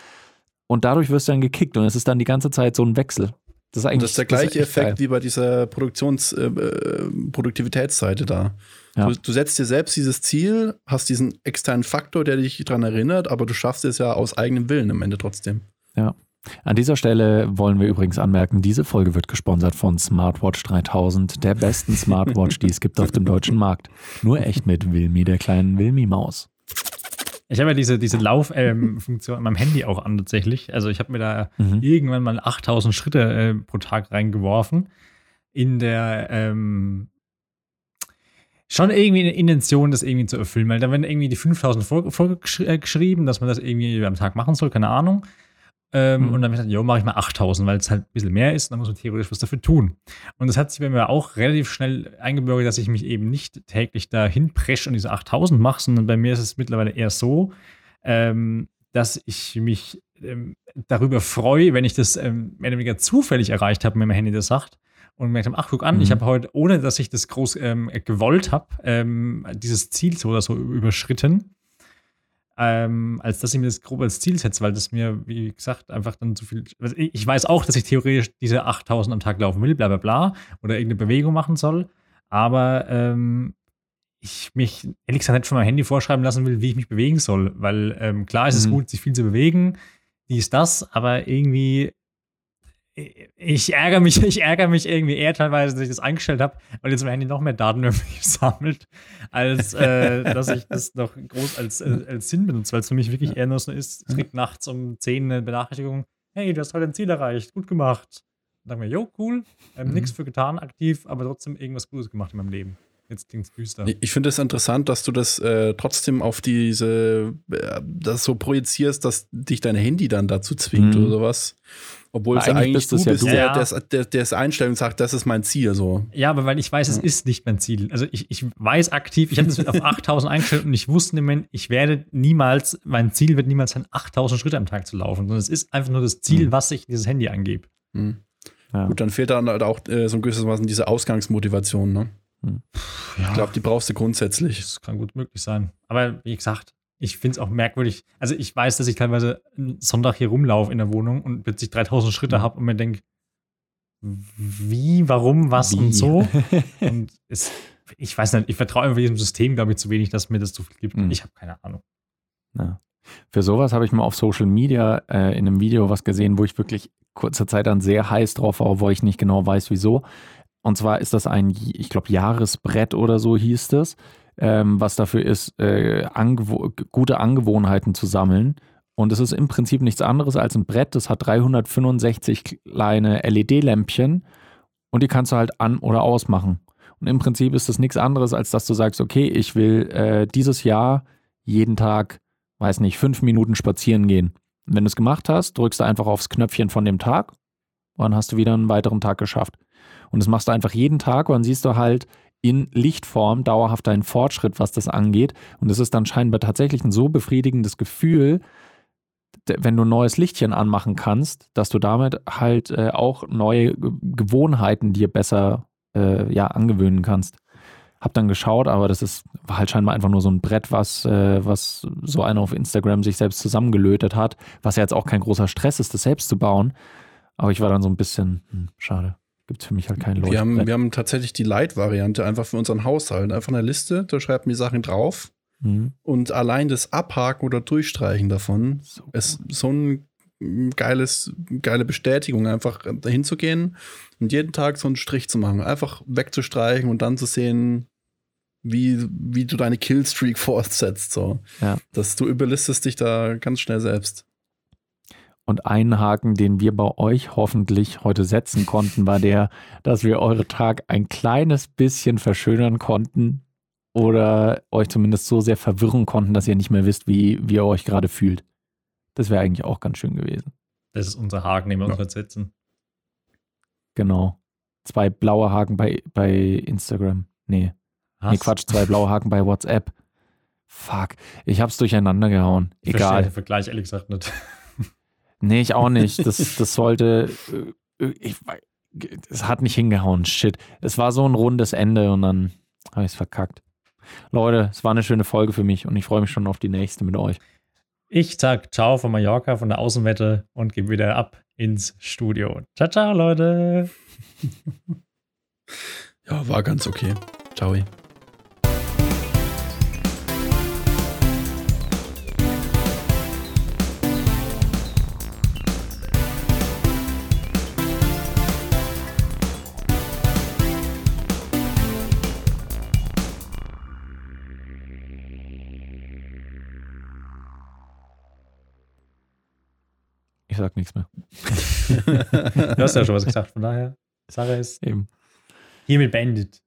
Und dadurch wirst du dann gekickt. Und es ist dann die ganze Zeit so ein Wechsel. Das ist eigentlich das ist der ist gleiche geil. Effekt wie bei dieser Produktions, äh, äh, Produktivitätsseite da. Ja. Du, du setzt dir selbst dieses Ziel, hast diesen externen Faktor, der dich daran erinnert, aber du schaffst es ja aus eigenem Willen am Ende trotzdem. An dieser Stelle wollen wir übrigens anmerken, diese Folge wird gesponsert von Smartwatch 3000, der besten Smartwatch, die es gibt auf dem deutschen Markt. Nur echt mit Wilmi, der kleinen Wilmi-Maus. Ich habe ja diese, diese Lauffunktion an meinem Handy auch an tatsächlich. Also ich habe mir da Mhm. irgendwann mal 8000 Schritte äh, pro Tag reingeworfen. In der ähm, schon irgendwie eine Intention, das irgendwie zu erfüllen. Weil da werden irgendwie die 5000 vor- vorgeschrieben, dass man das irgendwie am Tag machen soll, keine Ahnung. Ähm, Mhm. Und dann habe ich gesagt, jo, mache ich mal 8000, weil es halt ein bisschen mehr ist. Dann muss man theoretisch was dafür tun. Und das hat sich bei mir auch relativ schnell eingebürgert, dass ich mich eben nicht täglich dahin presche und diese 8000 mache, sondern bei mir ist es mittlerweile eher so, ähm, dass ich mich ähm, darüber freue, wenn ich das ähm, mehr oder weniger zufällig erreicht habe, wenn mein Handy das sagt. Und merkt habe, ach, guck an, Mhm. ich habe heute, ohne dass ich das groß ähm, gewollt habe, ähm, dieses Ziel so oder so überschritten. Ähm, als dass ich mir das grob als Ziel setze, weil das mir, wie gesagt, einfach dann zu viel. Also ich weiß auch, dass ich theoretisch diese 8000 am Tag laufen will, bla bla bla, oder irgendeine Bewegung machen soll, aber ähm, ich mich ehrlich gesagt nicht von meinem Handy vorschreiben lassen will, wie ich mich bewegen soll, weil ähm, klar ist es Mhm. gut, sich viel zu bewegen, dies, das, aber irgendwie ich ärgere mich, ich ärgere mich irgendwie eher teilweise, dass ich das eingestellt habe, weil jetzt mein Handy noch mehr Daten über mich sammelt, als äh, dass ich das noch groß als, äh, als Sinn benutze, weil es für mich wirklich eher nur so ist, es kriegt nachts um 10 eine Benachrichtigung, hey, du hast heute ein Ziel erreicht, gut gemacht. Dann ich mir, jo, cool, ähm, Mhm. nichts für getan, aktiv, aber trotzdem irgendwas Gutes gemacht in meinem Leben. Jetzt klingt es düster. Ich finde es interessant, dass du das äh, trotzdem auf diese, äh, das so projizierst, dass dich dein Handy dann dazu zwingt Mhm. oder sowas. Obwohl es ja eigentlich eigentlich bist du es ja bist, du. der, Ja. der, es- der, der es Einstellung sagt, das ist mein Ziel. So. Ja, aber weil ich weiß, es Ja. ist nicht mein Ziel. Also ich, ich weiß aktiv, ich habe das auf 8000 eingestellt und ich wusste im Moment, ich werde niemals, mein Ziel wird niemals sein, 8000 Schritte am Tag zu laufen, sondern es ist einfach nur das Ziel, Mhm. was ich in dieses Handy angebe. Hm. Ja. Gut, dann fehlt dann halt auch äh, so ein gewisses in diese Ausgangsmotivation. Ne? Ja, Ich glaube, die brauchst du grundsätzlich. das kann gut möglich sein. Aber wie gesagt, ich finde es auch merkwürdig. Also ich weiß, dass ich teilweise einen Sonntag hier rumlaufe in der Wohnung und plötzlich 3000 Schritte habe und mir denke, wie, warum, was Wie? und so. Und es, ich weiß nicht, ich vertraue einfach diesem System, glaube ich, zu wenig, dass mir das zu viel gibt. Mhm. Ich habe keine Ahnung. Ja. Für sowas habe ich mal auf Social Media äh, in einem Video was gesehen, wo ich wirklich kurze Zeit dann sehr heiß drauf war, wo ich nicht genau weiß, wieso. Und zwar ist das ein, ich glaube, Jahresbrett oder so hieß das, ähm, was dafür ist, äh, angewo gute Angewohnheiten zu sammeln. Und es ist im Prinzip nichts anderes als ein Brett, das hat 365 kleine LED-Lämpchen und die kannst du halt an- oder ausmachen. Und im Prinzip ist das nichts anderes, als dass du sagst, okay, ich will äh, dieses Jahr jeden Tag, weiß nicht, fünf Minuten spazieren gehen. Und wenn du es gemacht hast, drückst du einfach aufs Knöpfchen von dem Tag und dann hast du wieder einen weiteren Tag geschafft. Und das machst du einfach jeden Tag und dann siehst du halt in Lichtform dauerhaft deinen Fortschritt, was das angeht. Und es ist dann scheinbar tatsächlich ein so befriedigendes Gefühl, wenn du ein neues Lichtchen anmachen kannst, dass du damit halt äh, auch neue Ge- Gewohnheiten dir besser äh, ja, angewöhnen kannst. Hab dann geschaut, aber das ist war halt scheinbar einfach nur so ein Brett, was, äh, was so einer auf Instagram sich selbst zusammengelötet hat, was ja jetzt auch kein großer Stress ist, das selbst zu bauen. Aber ich war dann so ein bisschen, hm, schade. Gibt es für mich halt kein Wir haben, Leuchtbrett. wir haben tatsächlich die Light-Variante einfach für unseren Haushalt. Einfach eine Liste, da schreibt mir Sachen drauf. Mhm. Und allein das Abhaken oder Durchstreichen davon So ist so ein geiles, geile Bestätigung, einfach dahin zu gehen und jeden Tag so einen Strich zu machen. Einfach wegzustreichen und dann zu sehen, wie, wie du deine Killstreak fortsetzt. So. Ja. Dass du überlistest dich da ganz schnell selbst. Und ein Haken, den wir bei euch hoffentlich heute setzen konnten, war der, dass wir eure Tag ein kleines bisschen verschönern konnten oder euch zumindest so sehr verwirren konnten, dass ihr nicht mehr wisst, wie, wie ihr euch gerade fühlt. Das wäre eigentlich auch ganz schön gewesen. Das ist unser Haken, den wir uns jetzt setzen. Genau. Zwei blaue Haken bei, bei Instagram. Nee. Nee, Quatsch, zwei blaue Haken bei WhatsApp. Fuck. Ich hab's durcheinander gehauen. Ich verstehe Egal. den Vergleich ehrlich gesagt nicht. Nee, ich auch nicht. Das, das sollte. äh, Ich, es hat nicht hingehauen. Shit. Es war so ein rundes Ende und dann habe ich es verkackt. Leute, es war eine schöne Folge für mich und ich freue mich schon auf die nächste mit euch. Ich sag Ciao von Mallorca, von der Außenwette und gebe wieder ab ins Studio. Ciao, ciao, Leute. Ja, war ganz okay. Ciao. Ich sag nichts mehr. Du hast ja schon was gesagt, von daher, Sache ist Eben. hiermit beendet.